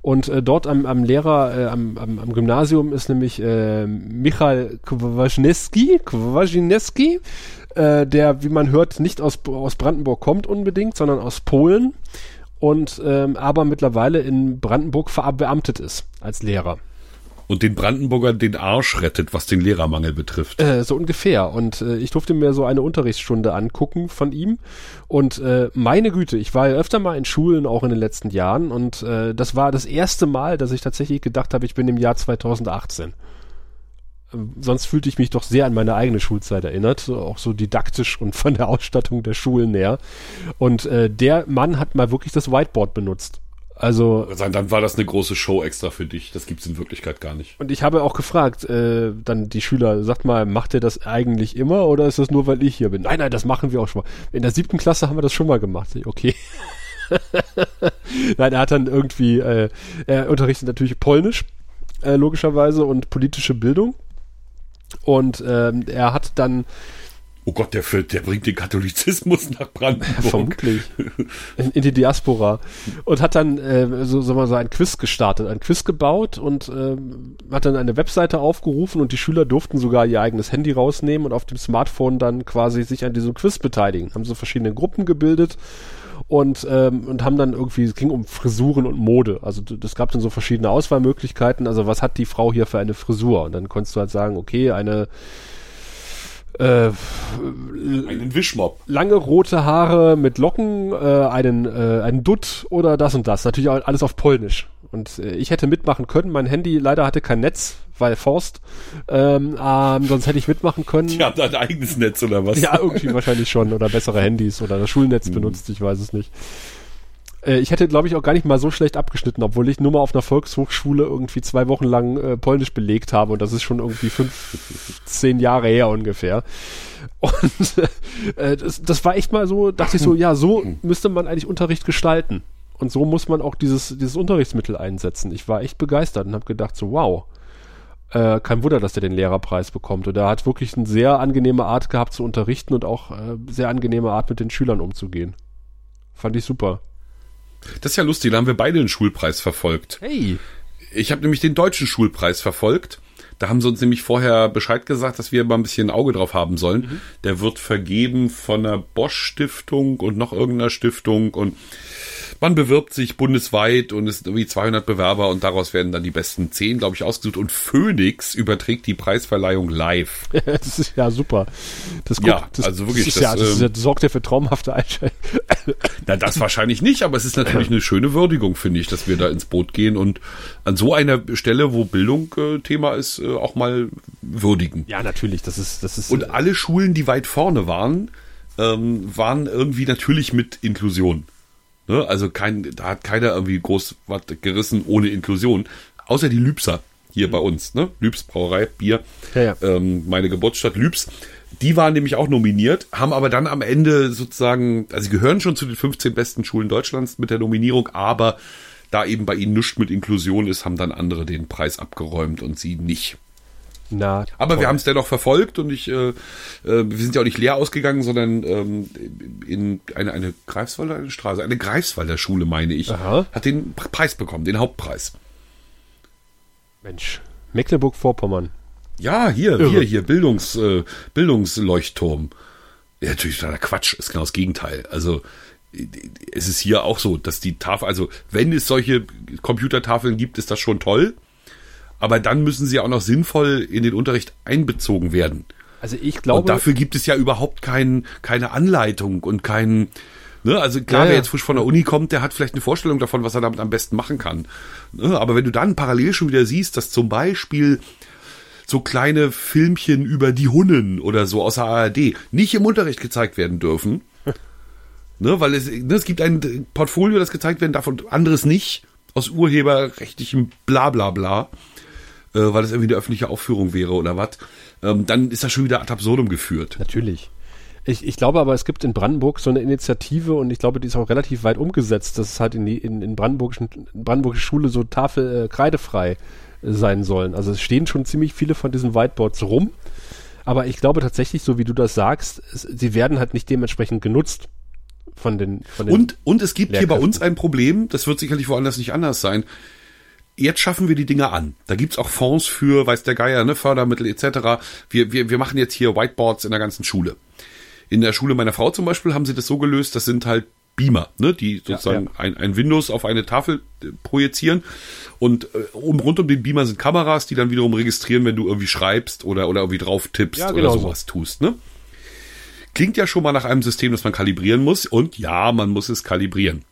Und äh, dort am, am Lehrer, äh, am, am, am Gymnasium ist nämlich äh, Michal Kwasniewski, Kwasniewski äh, der, wie man hört, nicht aus, aus Brandenburg kommt unbedingt, sondern aus Polen und ähm, aber mittlerweile in Brandenburg verbeamtet ist als Lehrer
und den Brandenburger den Arsch rettet, was den Lehrermangel betrifft.
Äh, so ungefähr. Und äh, ich durfte mir so eine Unterrichtsstunde angucken von ihm. Und äh, meine Güte, ich war ja öfter mal in Schulen, auch in den letzten Jahren. Und äh, das war das erste Mal, dass ich tatsächlich gedacht habe, ich bin im Jahr 2018 ähm, sonst fühlte ich mich doch sehr an meine eigene Schulzeit erinnert, auch so didaktisch und von der Ausstattung der Schulen her. Und äh, der Mann hat mal wirklich das Whiteboard benutzt. Also
dann war das eine große Show extra für dich. Das gibt's in Wirklichkeit gar nicht.
Und ich habe auch gefragt, äh, dann die Schüler, sagt mal, macht ihr das eigentlich immer oder ist das nur, weil ich hier bin? Nein, nein, das machen wir auch schon mal. In der siebten Klasse haben wir das schon mal gemacht. Okay. nein, er hat dann irgendwie, äh, er unterrichtet natürlich Polnisch, äh, logischerweise und politische Bildung. Und ähm, er hat dann
Oh Gott, der, der bringt den Katholizismus nach Brandenburg.
Vermutlich. In, in, die Diaspora. Und hat dann äh, so, so, mal so ein Quiz gestartet, ein Quiz gebaut und äh, hat dann eine Webseite aufgerufen und die Schüler durften sogar ihr eigenes Handy rausnehmen und auf dem Smartphone dann quasi sich an diesem Quiz beteiligen. Haben so verschiedene Gruppen gebildet und, ähm, und haben dann irgendwie, es ging um Frisuren und Mode. Also es gab dann so verschiedene Auswahlmöglichkeiten. Also was hat die Frau hier für eine Frisur? Und dann konntest du halt sagen, okay, eine äh,
einen Wischmob.
Lange rote Haare mit Locken, äh, einen, äh, einen Dutt oder das und das. Natürlich auch alles auf Polnisch. Und äh, ich hätte mitmachen können. Mein Handy leider hatte kein Netz, weil Forst. Ähm, ähm, sonst hätte ich mitmachen können.
Die haben da ein eigenes Netz oder was?
Ja, irgendwie wahrscheinlich schon. Oder bessere Handys oder das Schulnetz hm. benutzt, ich weiß es nicht. Äh, ich hätte, glaube ich, auch gar nicht mal so schlecht abgeschnitten, obwohl ich nur mal auf einer Volkshochschule irgendwie zwei Wochen lang äh, Polnisch belegt habe und das ist schon irgendwie fünf, zehn Jahre her ungefähr. Und äh, das, das war echt mal so, dachte ich so, ja, so müsste man eigentlich Unterricht gestalten. Und so muss man auch dieses, dieses Unterrichtsmittel einsetzen. Ich war echt begeistert und habe gedacht so, wow, äh, kein Wunder, dass er den Lehrerpreis bekommt. Und er hat wirklich eine sehr angenehme Art gehabt zu unterrichten und auch äh, sehr angenehme Art mit den Schülern umzugehen. Fand ich super.
Das ist ja lustig, da haben wir beide den Schulpreis verfolgt.
Hey.
Ich habe nämlich den deutschen Schulpreis verfolgt. Da haben sie uns nämlich vorher Bescheid gesagt, dass wir mal ein bisschen ein Auge drauf haben sollen. Mhm. Der wird vergeben von einer Bosch Stiftung und noch irgendeiner Stiftung und man bewirbt sich bundesweit und es sind irgendwie 200 Bewerber und daraus werden dann die besten 10, glaube ich, ausgesucht. Und Phoenix überträgt die Preisverleihung live.
das ist ja super.
Das guckt, ja, das, also wirklich.
Das, das, ja, das, ähm, das sorgt ja für traumhafte Einstellungen.
Na, das wahrscheinlich nicht, aber es ist natürlich eine schöne Würdigung, finde ich, dass wir da ins Boot gehen und an so einer Stelle, wo Bildung äh, Thema ist, äh, auch mal würdigen.
Ja, natürlich. Das ist, das ist.
Und äh, alle Schulen, die weit vorne waren, ähm, waren irgendwie natürlich mit Inklusion. Ne? Also kein, da hat keiner irgendwie groß was gerissen ohne Inklusion. Außer die Lübser hier bei uns, ne? Lübs Brauerei, Bier. Ja, ja. Ähm, meine Geburtsstadt Lübs. Die waren nämlich auch nominiert, haben aber dann am Ende sozusagen, also sie gehören schon zu den 15 besten Schulen Deutschlands mit der Nominierung, aber da eben bei ihnen nichts mit Inklusion ist, haben dann andere den Preis abgeräumt und sie nicht. Na, Aber toll. wir haben es dennoch verfolgt und ich, äh, äh, wir sind ja auch nicht leer ausgegangen, sondern ähm, in eine, eine Greifswalder eine Straße, eine Greifswalder Schule, meine ich, Aha. hat den Preis bekommen, den Hauptpreis.
Mensch, Mecklenburg-Vorpommern.
Ja, hier, Irre. hier, hier, Bildungs, äh, Bildungsleuchtturm. Ja, natürlich totaler Quatsch, ist genau das Gegenteil. Also es ist hier auch so, dass die Tafel, also wenn es solche Computertafeln gibt, ist das schon toll aber dann müssen sie auch noch sinnvoll in den Unterricht einbezogen werden.
Also ich glaube. Und
dafür gibt es ja überhaupt kein, keine Anleitung und kein, ne, also klar, ja, wer jetzt frisch von der Uni kommt, der hat vielleicht eine Vorstellung davon, was er damit am besten machen kann. Ne, aber wenn du dann parallel schon wieder siehst, dass zum Beispiel so kleine Filmchen über die Hunnen oder so aus der ARD nicht im Unterricht gezeigt werden dürfen, ne, weil es, ne, es gibt ein Portfolio, das gezeigt werden darf und anderes nicht, aus urheberrechtlichem Blablabla. Bla, bla äh, weil das irgendwie eine öffentliche Aufführung wäre oder was, ähm, dann ist das schon wieder ad absurdum geführt.
Natürlich. Ich, ich glaube aber, es gibt in Brandenburg so eine Initiative und ich glaube, die ist auch relativ weit umgesetzt, dass es halt in, die, in, in brandenburgischen brandenburgische Schule so Tafel äh, kreidefrei sein sollen. Also es stehen schon ziemlich viele von diesen Whiteboards rum. Aber ich glaube tatsächlich, so wie du das sagst, sie werden halt nicht dementsprechend genutzt von den, von den
und, und es gibt hier bei uns ein Problem, das wird sicherlich woanders nicht anders sein jetzt schaffen wir die Dinge an. Da gibt's auch Fonds für, weiß der Geier, ne, Fördermittel etc. Wir, wir, wir machen jetzt hier Whiteboards in der ganzen Schule. In der Schule meiner Frau zum Beispiel haben sie das so gelöst, das sind halt Beamer, ne, die sozusagen ja, ja. Ein, ein Windows auf eine Tafel äh, projizieren. Und äh, um, rund um den Beamer sind Kameras, die dann wiederum registrieren, wenn du irgendwie schreibst oder, oder irgendwie drauf tippst ja, genau oder sowas so. tust. Ne? Klingt ja schon mal nach einem System, das man kalibrieren muss. Und ja, man muss es kalibrieren.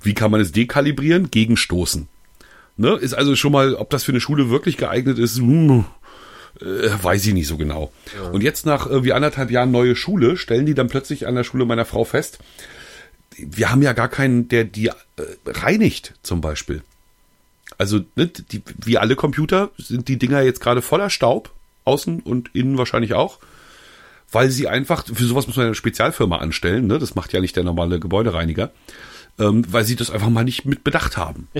Wie kann man es dekalibrieren? Gegenstoßen. Ne? Ist also schon mal, ob das für eine Schule wirklich geeignet ist, hm, äh, weiß ich nicht so genau. Ja. Und jetzt nach irgendwie anderthalb Jahren neue Schule, stellen die dann plötzlich an der Schule meiner Frau fest, wir haben ja gar keinen, der die äh, reinigt, zum Beispiel. Also, ne, die, wie alle Computer sind die Dinger jetzt gerade voller Staub, außen und innen wahrscheinlich auch, weil sie einfach, für sowas muss man eine Spezialfirma anstellen, ne? das macht ja nicht der normale Gebäudereiniger, ähm, weil sie das einfach mal nicht mit bedacht haben.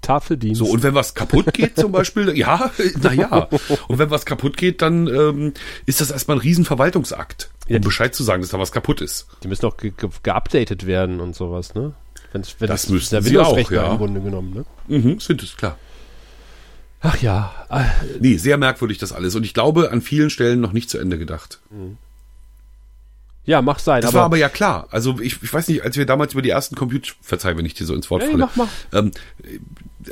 Tafeldienst.
So, und wenn was kaputt geht zum Beispiel, ja, naja. Und wenn was kaputt geht, dann ähm, ist das erstmal ein Riesenverwaltungsakt, um ja, Bescheid zu sagen, dass da was kaputt ist.
Die müssen auch ge ge geupdatet werden und sowas, ne?
Wenn, wenn das, das müssen der sie auch, ja.
im Grunde genommen, ne?
Mhm, sind es, klar.
Ach ja.
Nee, sehr merkwürdig das alles. Und ich glaube, an vielen Stellen noch nicht zu Ende gedacht.
Ja, mag sein.
Das
aber,
war aber ja klar. Also ich, ich weiß nicht, als wir damals über die ersten Computer, verzeih, wenn ich dir so ins Wort
Nee,
falle.
mach, mach.
Ähm,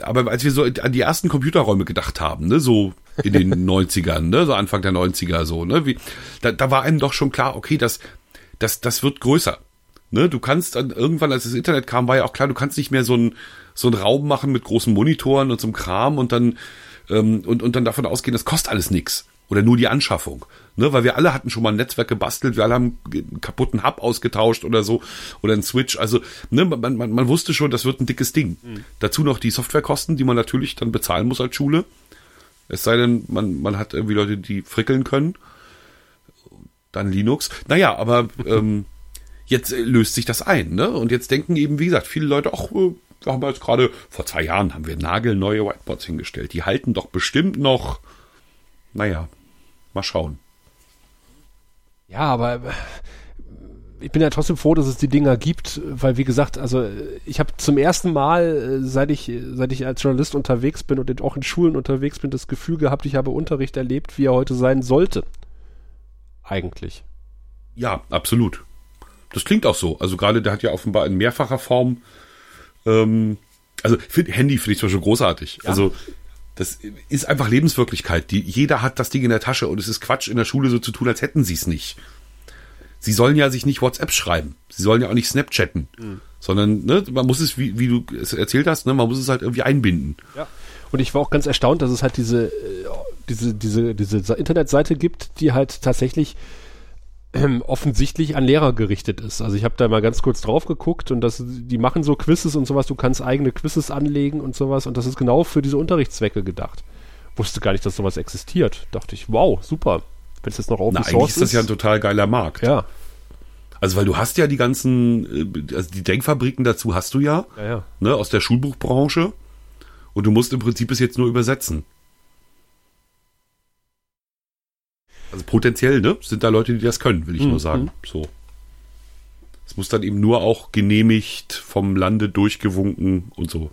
aber als wir so an die ersten Computerräume gedacht haben, ne, so in den 90ern, ne, so Anfang der 90er so, ne, wie, da, da war einem doch schon klar, okay, das, das, das wird größer. Ne, du kannst dann irgendwann, als das Internet kam, war ja auch klar, du kannst nicht mehr so ein so einen Raum machen mit großen Monitoren und so einem Kram und dann ähm, und, und dann davon ausgehen, das kostet alles nix oder nur die Anschaffung. Ne, weil wir alle hatten schon mal ein Netzwerk gebastelt, wir alle haben einen kaputten Hub ausgetauscht oder so oder einen Switch. Also ne, man, man, man wusste schon, das wird ein dickes Ding. Dazu noch die Softwarekosten, die man natürlich dann bezahlen muss als Schule. Es sei denn, man, man hat irgendwie Leute, die frickeln können. Dann Linux. Naja, aber ähm, jetzt äh, löst sich das ein, ne? Und jetzt denken eben, wie gesagt, viele Leute, ach, äh, wir haben jetzt gerade, vor zwei Jahren haben wir nagelneue Whiteboards hingestellt. Die halten doch bestimmt noch. Naja, mal schauen.
Ja, aber äh, ich bin ja trotzdem froh, dass es die Dinger gibt, weil wie gesagt, also ich habe zum ersten Mal, äh, seit ich seit ich als Journalist unterwegs bin und auch in Schulen unterwegs bin, das Gefühl gehabt, ich habe Unterricht erlebt, wie er heute sein sollte. Eigentlich.
Ja, absolut. Das klingt auch so. Also gerade der hat ja offenbar in mehrfacher Form. Ähm, also Handy finde ich zum Beispiel großartig. Also das ist einfach Lebenswirklichkeit. Die, jeder hat das Ding in der Tasche und es ist Quatsch, in der Schule so zu tun, als hätten sie es nicht. Sie sollen ja sich nicht WhatsApp schreiben. Sie sollen ja auch nicht Snapchatten. Sondern, ne, man muss es, wie, wie du es erzählt hast, ne, man muss es halt irgendwie einbinden.
Ja. Und ich war auch ganz erstaunt, dass es halt diese, äh, diese, diese, diese Internetseite gibt, die halt tatsächlich offensichtlich an Lehrer gerichtet ist. Also ich habe da mal ganz kurz drauf geguckt und das, die machen so Quizzes und sowas, du kannst eigene Quizzes anlegen und sowas und das ist genau für diese Unterrichtszwecke gedacht. Wusste gar nicht, dass sowas existiert. Dachte ich, wow, super. Wenn es jetzt noch Open
Na,
Source
eigentlich ist das ja ein total geiler Markt.
ja,
Also, weil du hast ja die ganzen, äh, also die Denkfabriken dazu hast du ja,
ja, ja.
ne, aus der Schulbuchbranche. Und du musst im Prinzip es jetzt nur übersetzen. Also potenziell, ne, sind da Leute, die das können, will ich nur sagen. So. Es muss dann eben nur auch genehmigt, vom Lande durchgewunken und so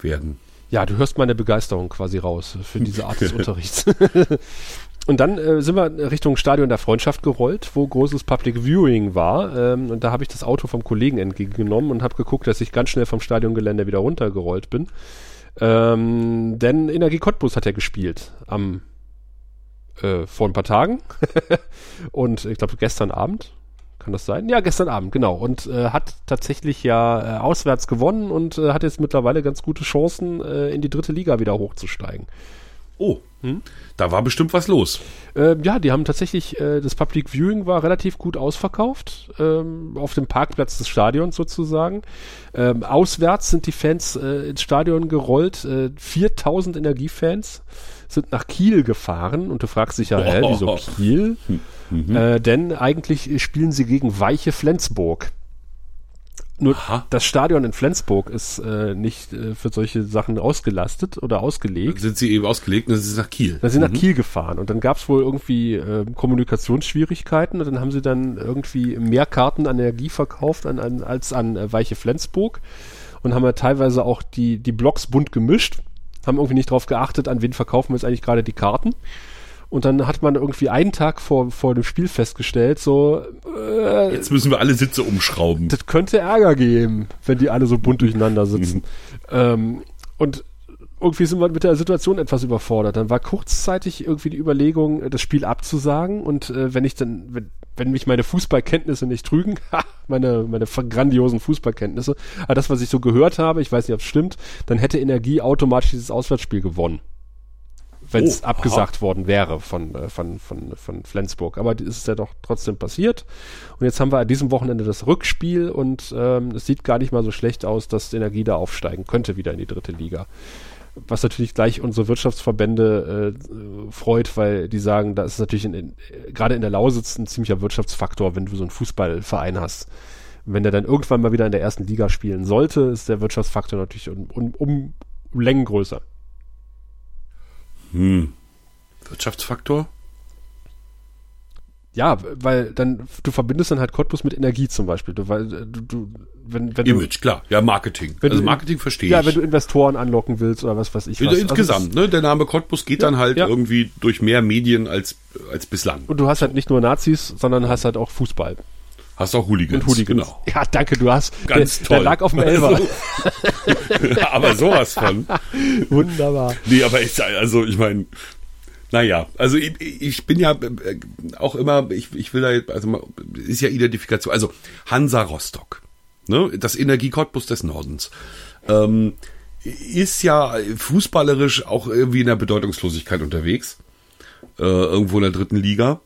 werden.
Ja, du hörst meine Begeisterung quasi raus für diese Art des Unterrichts. und dann äh, sind wir Richtung Stadion der Freundschaft gerollt, wo großes Public Viewing war. Ähm, und da habe ich das Auto vom Kollegen entgegengenommen und habe geguckt, dass ich ganz schnell vom Stadiongelände wieder runtergerollt bin. Ähm, denn Energie Cottbus hat ja gespielt am äh, vor ein paar Tagen. und ich glaube gestern Abend. Kann das sein? Ja, gestern Abend, genau. Und äh, hat tatsächlich ja äh, auswärts gewonnen und äh, hat jetzt mittlerweile ganz gute Chancen, äh, in die dritte Liga wieder hochzusteigen.
Oh, da war bestimmt was los.
Äh, ja, die haben tatsächlich, äh, das Public Viewing war relativ gut ausverkauft, ähm, auf dem Parkplatz des Stadions sozusagen. Ähm, auswärts sind die Fans äh, ins Stadion gerollt, äh, 4000 Energiefans sind nach Kiel gefahren und du fragst dich ja, hä, wieso Kiel? Äh, denn eigentlich spielen sie gegen Weiche Flensburg. Nur
Aha.
das Stadion in Flensburg ist äh, nicht äh, für solche Sachen ausgelastet oder ausgelegt.
Dann sind sie eben ausgelegt und dann sind sie nach Kiel.
Dann sind sie nach Kiel gefahren und dann gab es wohl irgendwie äh, Kommunikationsschwierigkeiten und dann haben sie dann irgendwie mehr Karten an Energie verkauft an, an, als an äh, Weiche Flensburg und haben ja teilweise auch die, die Blocks bunt gemischt, haben irgendwie nicht darauf geachtet, an wen verkaufen wir jetzt eigentlich gerade die Karten. Und dann hat man irgendwie einen Tag vor, vor dem Spiel festgestellt, so, äh,
Jetzt müssen wir alle Sitze umschrauben.
das könnte Ärger geben, wenn die alle so bunt durcheinander sitzen. ähm, und irgendwie sind wir mit der Situation etwas überfordert. Dann war kurzzeitig irgendwie die Überlegung, das Spiel abzusagen. Und äh, wenn ich dann, wenn, wenn mich meine Fußballkenntnisse nicht trügen, ha, meine, meine grandiosen Fußballkenntnisse, aber das, was ich so gehört habe, ich weiß nicht, ob es stimmt, dann hätte Energie automatisch dieses Auswärtsspiel gewonnen. Wenn es
Oh,
abgesagt worden wäre von, äh, von, von, von Flensburg. Aber das ist ja doch trotzdem passiert. Und jetzt haben wir an diesem Wochenende das Rückspiel und ähm, es sieht gar nicht mal so schlecht aus, dass Energie da aufsteigen könnte wieder in die dritte Liga. Was natürlich gleich unsere Wirtschaftsverbände äh, freut, weil die sagen, da ist natürlich gerade in der Lausitz ein ziemlicher Wirtschaftsfaktor, wenn du so einen Fußballverein hast. Wenn der dann irgendwann mal wieder in der ersten Liga spielen sollte, ist der Wirtschaftsfaktor natürlich um, um, um Längen größer.
Hm. Wirtschaftsfaktor?
Ja, weil dann, du verbindest dann halt Cottbus mit Energie zum Beispiel. Du, weil, du, du, wenn, wenn
Image, klar. Ja, Marketing.
Wenn
also
du-
Marketing verstehe
du, ja,
ich.
wenn du Investoren anlocken willst oder was weiß ich was. Also
Insgesamt, ne? Der Name Cottbus geht dann halt
ja.
irgendwie durch mehr Medien als, als bislang.
Und du hast halt nicht nur Nazis, sondern hast halt auch Fußball
Hast auch Hooligans.
und Hooligans.
Genau.
Ja, danke, du hast.
Ganz
der,
toll.
Der lag auf dem Elfer.
Also, aber sowas von.
Wunderbar.
Nee, aber ich, also ich meine, naja, also ich, ich bin ja äh, auch immer, ich, ich will da jetzt, also ist ja Identifikation, also Hansa Rostock, ne, das Energie Cottbus des Nordens, ähm, ist ja fußballerisch auch irgendwie in der Bedeutungslosigkeit unterwegs, äh, irgendwo in der dritten Liga.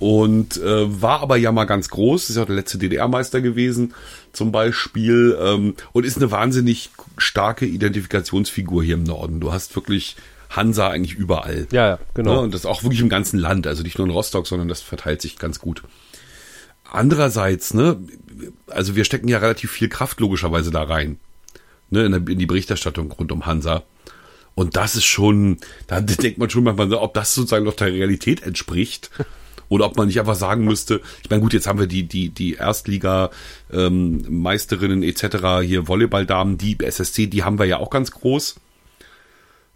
Und äh, war aber ja mal ganz groß, ist ja der letzte DDR-Meister gewesen, zum Beispiel, ähm, und ist eine wahnsinnig starke Identifikationsfigur hier im Norden. Du hast wirklich Hansa eigentlich überall.
Ja, ja, genau.
Ne? Und das auch wirklich im ganzen Land, also nicht nur in Rostock, sondern das verteilt sich ganz gut. Andererseits, ne, also wir stecken ja relativ viel Kraft logischerweise da rein, ne, in, der, in die Berichterstattung rund um Hansa. Und das ist schon, da denkt man schon manchmal, so, ob das sozusagen noch der Realität entspricht. Oder ob man nicht einfach sagen müsste, ich meine, gut, jetzt haben wir die, die, die Erstliga, ähm, Meisterinnen etc., hier Volleyballdamen, die SSC, die haben wir ja auch ganz groß.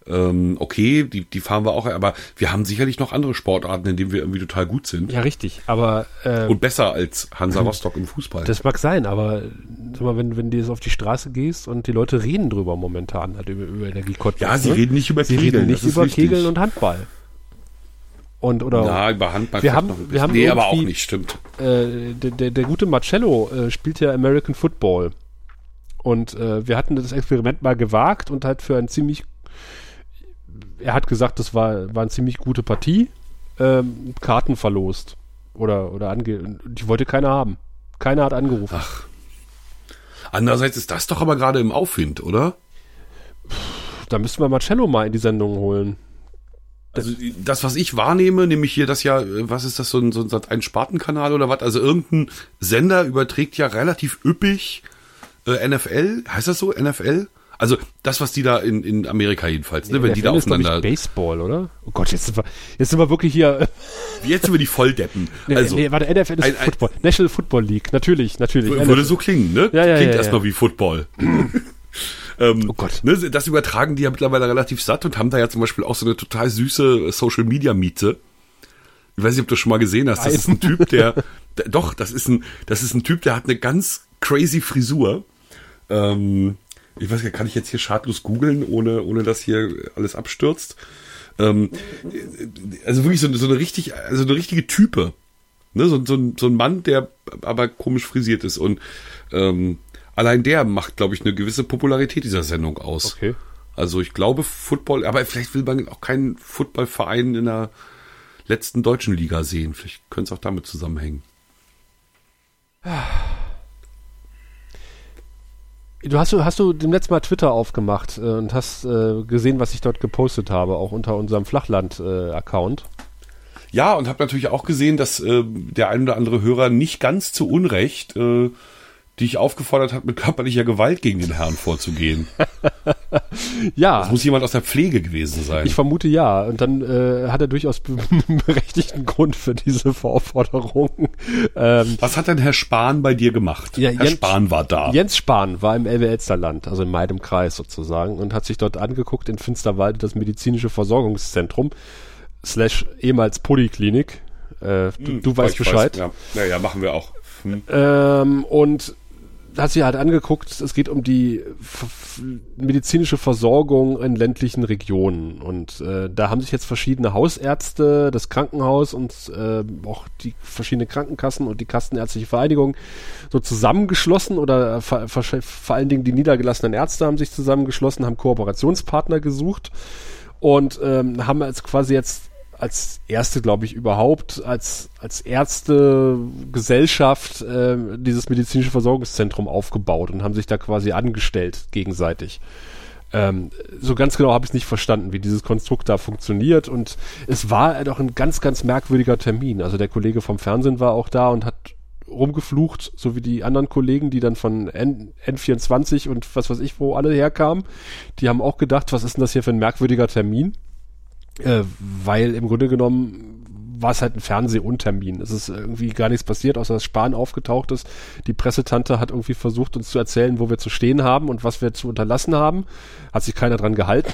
Ähm, okay, die, die fahren wir auch, aber wir haben sicherlich noch andere Sportarten, in denen wir irgendwie total gut sind.
Ja, richtig. Aber äh,
Und besser als Hansa Rostock im Fußball.
das mag sein, aber sag mal, wenn, wenn du jetzt auf die Straße gehst und die Leute reden drüber momentan, halt über, über Energie Cottbus,
ja, sie
ne?
reden nicht über
Sie
Kegeln.
reden nicht über. Kegeln und Handball. Und oder
Ja, über Handball
Wir haben- wir haben
Nee, aber auch nicht, stimmt.
äh, der, der, der gute Marcello äh, spielt ja American Football. Und äh, wir hatten das Experiment mal gewagt und halt für ein ziemlich, er hat gesagt, das war, war eine ziemlich gute Partie, ähm, Karten verlost. Oder, oder ange, die wollte keiner haben. Keiner hat angerufen.
Andererseits ist das doch aber gerade im Aufwind, oder?
Da müssten wir Marcello mal in die Sendung holen.
Also das, was ich wahrnehme, nämlich hier das ja, äh, was ist das, so ein, so ein, so ein Spartenkanal oder was? Also irgendein Sender überträgt ja relativ üppig äh, NFL, heißt das so, NFL? Also das, was die da in, in Amerika jedenfalls, ne, wenn die da
NFL ist,
aufeinander...
Baseball, oder? Oh Gott, jetzt sind wir, jetzt sind wir wirklich hier.
Jetzt sind wir die Volldeppen.
Nee,
Also,
nee, warte, NFL ist
ein- ein-
Football. National Football League, natürlich, natürlich.
würde
NFL.
so klingen, ne?
Ja, ja,
Klingt
ja,
erstmal
ja.
wie Football. ähm,
Oh Gott.
Ne, das übertragen die ja mittlerweile relativ satt und haben da ja zum Beispiel auch so eine total süße Social Media Miete. Ich weiß nicht, ob du das schon mal gesehen hast. Das
Nein.
ist ein Typ, der, der doch, das ist ein, das ist ein Typ, der hat eine ganz crazy Frisur. Ähm, ich weiß gar nicht, kann ich jetzt hier schadlos googeln, ohne, ohne dass hier alles abstürzt? Ähm, also wirklich so, so eine richtig, also eine richtige Type. Ne, so, so, ein- so ein Mann, der aber komisch frisiert ist. Und ähm, allein der macht, glaube ich, eine gewisse Popularität dieser Sendung aus.
Okay.
Also ich glaube, Football, aber vielleicht will man auch keinen Footballverein in der letzten deutschen Liga sehen. Vielleicht könnte es auch damit zusammenhängen.
Du hast du hast du dem letzten Mal Twitter aufgemacht äh, und hast äh, gesehen, was ich dort gepostet habe, auch unter unserem Flachland-Account.
Ja, und habe natürlich auch gesehen, dass äh, der ein oder andere Hörer nicht ganz zu Unrecht äh, dich aufgefordert hat, mit körperlicher Gewalt gegen den Herrn vorzugehen.
ja,
Das muss jemand aus der Pflege gewesen sein.
ich vermute ja. Und dann äh, hat er durchaus einen berechtigten Grund für diese Aufforderung. Ähm,
Was hat denn Herr Spahn bei dir gemacht?
Ja,
Herr
Jens-
Spahn war da.
Jens Spahn war im Elbe-Elsterland, also in meinem Kreis sozusagen, und hat sich dort angeguckt in Finsterwalde das medizinische Versorgungszentrum slash ehemals Poliklinik. Äh, du, du weißt
Ich
Bescheid.
ja. ja, ja, machen wir auch. Hm.
Ähm, und hat sich halt angeguckt, es geht um die medizinische Versorgung in ländlichen Regionen. Und äh, da haben sich jetzt verschiedene Hausärzte, das Krankenhaus und äh, auch die verschiedenen Krankenkassen und die Kassenärztliche Vereinigung so zusammengeschlossen oder äh, vor, vor, allen Dingen die niedergelassenen Ärzte haben sich zusammengeschlossen, haben Kooperationspartner gesucht und ähm, haben als quasi jetzt als erste, glaube ich, überhaupt, als, als erste Gesellschaft äh, dieses medizinische Versorgungszentrum aufgebaut und haben sich da quasi angestellt gegenseitig. Ähm, so ganz genau habe ich es nicht verstanden, wie dieses Konstrukt da funktioniert. Und es war doch ein ganz, ganz merkwürdiger Termin. Also der Kollege vom Fernsehen war auch da und hat rumgeflucht, so wie die anderen Kollegen, die dann von N N24 und was weiß ich, wo alle herkamen. Die haben auch gedacht, was ist denn das hier für ein merkwürdiger Termin? Äh, weil im Grunde genommen war es halt ein Fernseh-Untermin. Es ist irgendwie gar nichts passiert, außer dass Spahn aufgetaucht ist. Die Pressetante hat irgendwie versucht, uns zu erzählen, wo wir zu stehen haben und was wir zu unterlassen haben. Hat sich keiner dran gehalten,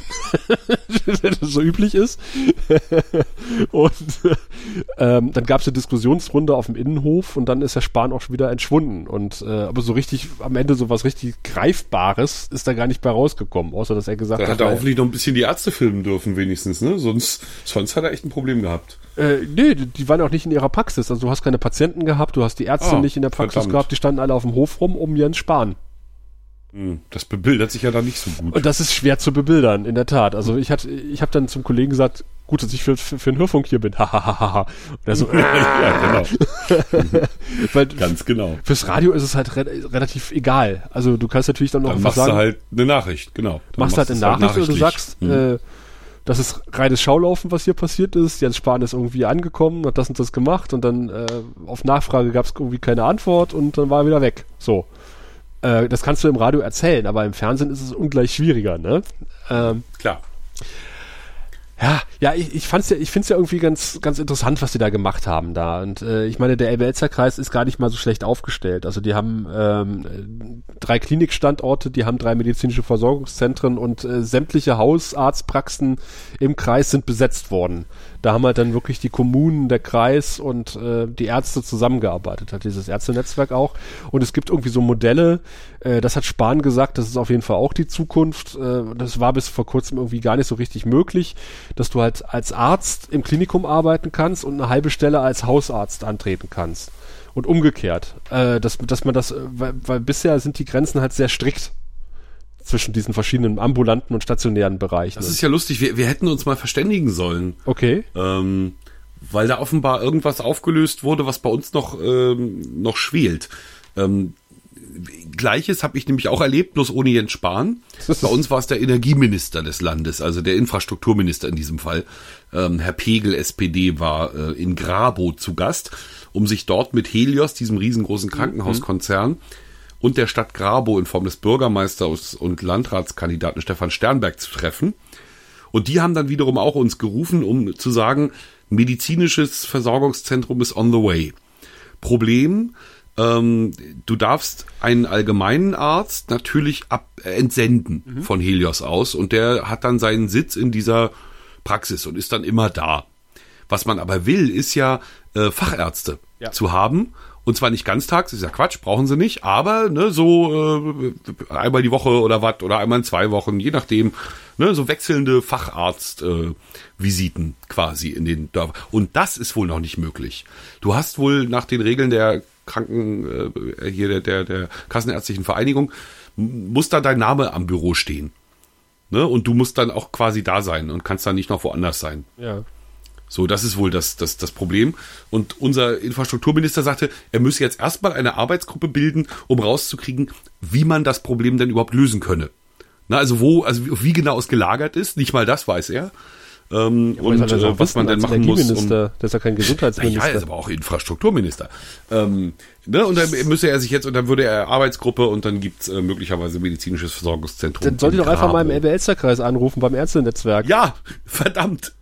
wie das so üblich ist. und ähm, dann gab es eine Diskussionsrunde auf dem Innenhof und dann ist der Spahn auch schon wieder entschwunden. Und äh, aber so richtig, am Ende so was richtig Greifbares ist da gar nicht bei rausgekommen, außer dass er gesagt
Da
hat,
hat er hoffentlich noch ein bisschen die Ärzte filmen dürfen, wenigstens, ne? Sonst, sonst hat er echt ein Problem gehabt.
Äh, nee, die, waren auch nicht in ihrer Praxis. Also du hast keine Patienten gehabt, du hast die Ärzte
Ah,
nicht in der Praxis
verdammt.
gehabt, die standen alle auf dem Hof rum um Jens Spahn.
Hm, Das bebildert sich ja dann nicht so gut.
Und das ist schwer zu bebildern, in der Tat. Also ich hatte, ich habe dann zum Kollegen gesagt, gut, dass ich für, für, für den Hörfunk hier bin. Hahaha. Und er so,
ja, genau.
weil
Ganz genau.
fürs Radio ist es halt re relativ egal. Also du kannst natürlich dann noch
Dann
einfach
machst
sagen,
du halt eine Nachricht, genau. Dann
machst halt eine
du es
Nachricht oder du
nachrichtlich.
sagst,
Hm.
äh, das ist reines Schaulaufen, was hier passiert ist. Jens Spahn ist irgendwie angekommen, hat das und das gemacht und dann äh, auf Nachfrage gab es irgendwie keine Antwort und dann war er wieder weg. So. Äh, das kannst du im Radio erzählen, aber im Fernsehen ist es ungleich schwieriger, ne? Ähm,
Klar.
Ja, ja, ich, ich fand's ja, ich find's ja irgendwie ganz, ganz interessant, was die da gemacht haben da. Und äh, ich meine, der Elbe-Elster Kreis ist gar nicht mal so schlecht aufgestellt. Also die haben ähm, äh, drei Klinikstandorte, die haben drei medizinische Versorgungszentren und äh, sämtliche Hausarztpraxen im Kreis sind besetzt worden. Da haben halt dann wirklich die Kommunen, der Kreis und äh, die Ärzte zusammengearbeitet, hat dieses Ärztenetzwerk auch. Und es gibt irgendwie so Modelle, äh, das hat Spahn gesagt, das ist auf jeden Fall auch die Zukunft. Äh, das war bis vor kurzem irgendwie gar nicht so richtig möglich, dass du halt als Arzt im Klinikum arbeiten kannst und eine halbe Stelle als Hausarzt antreten kannst. Und umgekehrt, äh, dass, dass man das, äh, weil, weil bisher sind die Grenzen halt sehr strikt zwischen diesen verschiedenen ambulanten und stationären Bereichen.
Das ist ja lustig. Wir, wir hätten uns mal verständigen sollen.
okay.
Ähm, weil da offenbar irgendwas aufgelöst wurde, was bei uns noch, ähm, noch schwelt. Ähm, Gleiches habe ich nämlich auch erlebt, bloß ohne Jens Spahn. Bei uns war es der Energieminister des Landes, also der Infrastrukturminister in diesem Fall. Ähm, Herr Pegel, SPD, war äh, in Grabo zu Gast, um sich dort mit Helios, diesem riesengroßen Krankenhauskonzern, und der Stadt Grabo in Form des Bürgermeisters und Landratskandidaten Stefan Sternberg zu treffen. Und die haben dann wiederum auch uns gerufen, um zu sagen, medizinisches Versorgungszentrum ist on the way. Problem, ähm, du darfst einen allgemeinen Arzt natürlich ab, äh, entsenden von Helios aus und der hat dann seinen Sitz in dieser Praxis und ist dann immer da. Was man aber will, ist ja äh, Fachärzte
Ja.
zu haben. Und zwar nicht ganztags, ist ja Quatsch, brauchen sie nicht, aber ne, so äh, einmal die Woche oder was, oder einmal in zwei Wochen, je nachdem, ne, so wechselnde Facharzt-Visiten äh, quasi in den Dörfern. Und das ist wohl noch nicht möglich. Du hast wohl nach den Regeln der Kranken, äh, hier der, der, der Kassenärztlichen Vereinigung, muss da dein Name am Büro stehen. Ne? Und du musst dann auch quasi da sein und kannst dann nicht noch woanders sein.
Ja.
So, das ist wohl das, das, das Problem. Und unser Infrastrukturminister sagte, er müsse jetzt erstmal eine Arbeitsgruppe bilden, um rauszukriegen, wie man das Problem denn überhaupt lösen könne. Na, also wo, also wie- wie genau es gelagert ist, nicht mal das weiß er. Ähm,
soll
und äh, was man denn machen muss. Um?
Der ist ja kein Gesundheitsminister.
er ist aber auch Infrastrukturminister. Ähm, ne, und dann müsse er sich jetzt, und dann würde er Arbeitsgruppe und dann gibt's äh, möglicherweise medizinisches Versorgungszentrum.
Dann sollte ich doch einfach mal im. Elbe-Elster-Kreis anrufen beim Ärztenetzwerk.
Ja, verdammt.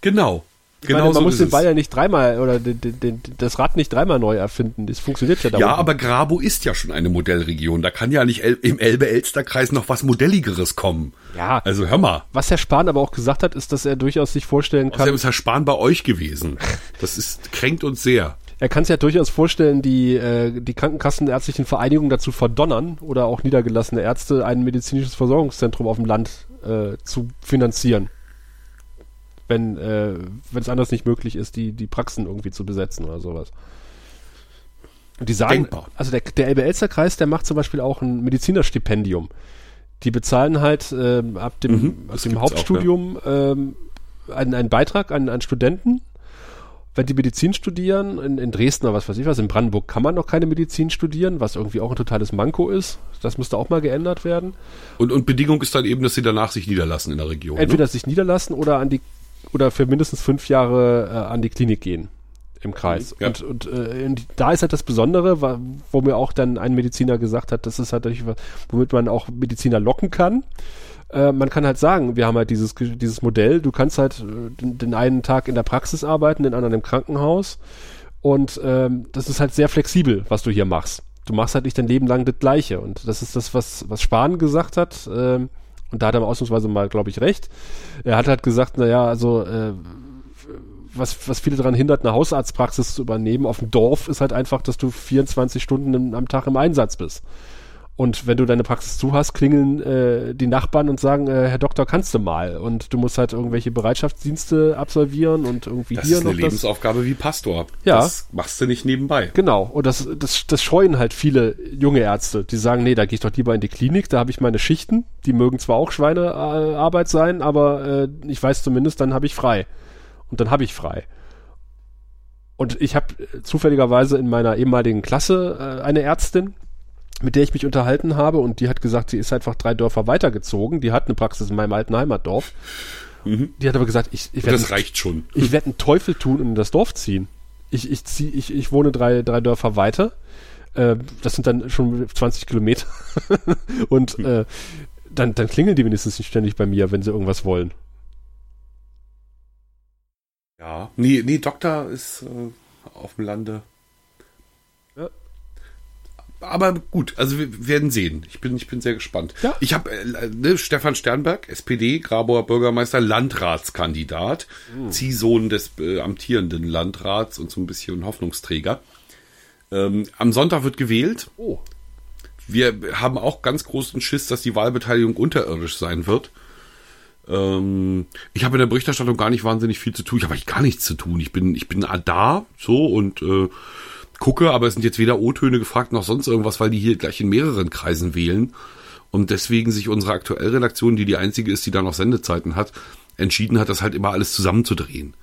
Genau. Genau
meine, man
so
muss den
es.
Ball ja nicht dreimal oder den, den, den, das Rad nicht dreimal neu erfinden. Das funktioniert ja da
Ja,
unten.
aber Grabo ist ja schon eine Modellregion. Da kann ja nicht El im Elbe-Elster-Kreis noch was Modelligeres kommen.
Ja.
Also hör mal.
Was Herr Spahn aber auch gesagt hat, ist, dass er durchaus sich vorstellen kann,
Außerdem ist Herr Spahn bei euch gewesen. Das ist, kränkt uns sehr.
er kann sich ja durchaus vorstellen, die, äh, die Krankenkassenärztlichen Vereinigungen dazu verdonnern oder auch niedergelassene Ärzte ein medizinisches Versorgungszentrum auf dem Land äh, zu finanzieren. Wenn äh, wenn es anders nicht möglich ist, die, die Praxen irgendwie zu besetzen oder sowas. Und die sagen,
Denkbar.
also der, der Elbe-Elster-Kreis, der macht zum Beispiel auch ein Medizinerstipendium. Die bezahlen halt ähm, ab dem,
Mhm,
ab dem Hauptstudium ähm, einen, einen Beitrag an, an Studenten, wenn die Medizin studieren, in, in Dresden oder was weiß ich was, in Brandenburg kann man noch keine Medizin studieren, was irgendwie auch ein totales Manko ist. Das müsste auch mal geändert werden.
Und, und Bedingung ist dann eben, dass sie danach sich niederlassen in der Region.
Entweder
ne?
sich niederlassen oder an die oder für mindestens fünf Jahre äh, an die Klinik gehen im Kreis.
Ja.
Und, und, äh, und da ist halt das Besondere, wo mir auch dann ein Mediziner gesagt hat, das ist halt natürlich was, womit man auch Mediziner locken kann. Äh, man kann halt sagen, wir haben halt dieses, dieses Modell, du kannst halt äh, den, den einen Tag in der Praxis arbeiten, den anderen im Krankenhaus. Und ähm, das ist halt sehr flexibel, was du hier machst. Du machst halt nicht dein Leben lang das Gleiche. Und das ist das, was, was Spahn gesagt hat. Ähm, und da hat er ausnahmsweise mal, glaube ich, recht. Er hat halt gesagt, naja, also äh, was, was viele daran hindert, eine Hausarztpraxis zu übernehmen auf dem Dorf, ist halt einfach, dass du 24 Stunden am Tag im Einsatz bist. Und wenn du deine Praxis zu hast, klingeln äh, die Nachbarn und sagen, äh, Herr Doktor, kannst du mal? Und du musst halt irgendwelche Bereitschaftsdienste absolvieren und irgendwie
das
hier
ist
noch
eine Lebensaufgabe wie Pastor.
Ja.
Das machst du nicht nebenbei.
Genau. Und das, das, das scheuen halt viele junge Ärzte, die sagen, nee, da gehe ich doch lieber in die Klinik, da habe ich meine Schichten, die mögen zwar auch Schweinearbeit sein, aber äh, ich weiß zumindest, dann habe ich frei. Und dann habe ich frei. Und ich habe zufälligerweise in meiner ehemaligen Klasse äh, eine Ärztin, mit der ich mich unterhalten habe und die hat gesagt, sie ist einfach drei Dörfer weitergezogen. Die hat eine Praxis in meinem alten Heimatdorf.
Mhm.
Die hat aber gesagt, ich, ich werde
Das reicht schon.
ich werd einen Teufel tun und in das Dorf ziehen. Ich, ich, zieh, ich, ich wohne drei, drei Dörfer weiter. Äh, das sind dann schon 20 Kilometer. und äh, dann, dann klingeln die wenigstens nicht ständig bei mir, wenn sie irgendwas wollen.
Ja. Nee, nee, Doktor ist äh, auf dem Lande. Aber gut, also wir werden sehen. Ich bin, ich bin sehr gespannt.
Ja.
Ich habe äh, ne, Stefan Sternberg, SPD, Graboer Bürgermeister, Landratskandidat, Ziehsohn des äh, amtierenden Landrats und so ein bisschen Hoffnungsträger. Ähm, am Sonntag wird gewählt.
Oh.
Wir haben auch ganz großen Schiss, dass die Wahlbeteiligung unterirdisch sein wird. Ähm, ich habe in der Berichterstattung gar nicht wahnsinnig viel zu tun. Ich habe eigentlich gar nichts zu tun. Ich bin, ich bin da so und äh, gucke, aber es sind jetzt weder O-Töne gefragt noch sonst irgendwas, weil die hier gleich in mehreren Kreisen wählen. Und deswegen sich unsere aktuelle Redaktion, die die einzige ist, die da noch Sendezeiten hat, entschieden hat, das halt immer alles zusammenzudrehen.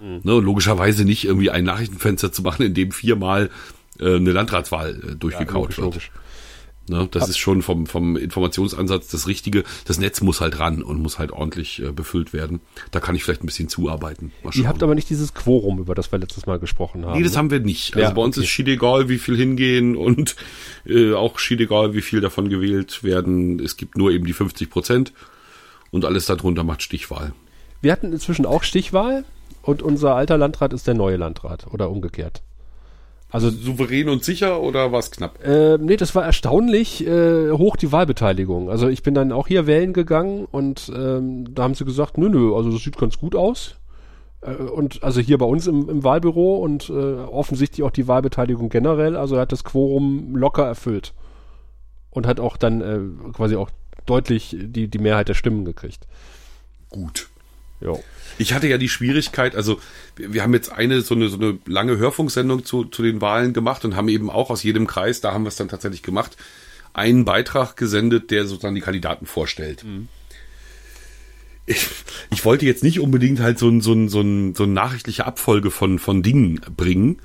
Ne, und logischerweise nicht irgendwie ein Nachrichtenfenster zu machen, in dem viermal äh, eine Landratswahl äh, durchgekaut
logisch,
wird.
logisch.
Ne, das ist schon vom, vom Informationsansatz das Richtige. Das Netz muss halt ran und muss halt ordentlich äh, befüllt werden. Da kann ich vielleicht ein bisschen zuarbeiten.
Ihr habt aber nicht dieses Quorum, über das wir letztes Mal gesprochen haben.
Nee, das
ne?
haben wir nicht. Also
Ja,
bei uns
okay.
ist schied egal, wie viel hingehen und äh, auch schied egal, wie viel davon gewählt werden. Es gibt nur eben die 50 Prozent und alles darunter macht Stichwahl.
Wir hatten inzwischen auch Stichwahl und unser alter Landrat ist der neue Landrat oder umgekehrt. Also
Souverän und sicher oder was knapp?
Äh, nee, das war erstaunlich äh, hoch die Wahlbeteiligung. Also ich bin dann auch hier wählen gegangen und ähm, da haben sie gesagt, nö, nö, also das sieht ganz gut aus. Äh, und also hier bei uns im, im Wahlbüro und äh, offensichtlich auch die Wahlbeteiligung generell. Also er hat das Quorum locker erfüllt und hat auch dann äh, quasi auch deutlich die, die Mehrheit der Stimmen gekriegt.
Gut.
Jo.
Ich hatte ja die Schwierigkeit, also wir, haben jetzt eine so eine so eine lange Hörfunksendung zu, zu den Wahlen gemacht und haben eben auch aus jedem Kreis, da haben wir es dann tatsächlich gemacht, einen Beitrag gesendet, der sozusagen die Kandidaten vorstellt. Ich, ich wollte jetzt nicht unbedingt halt so ein, so ein, so ein, so eine nachrichtliche Abfolge von, von Dingen bringen.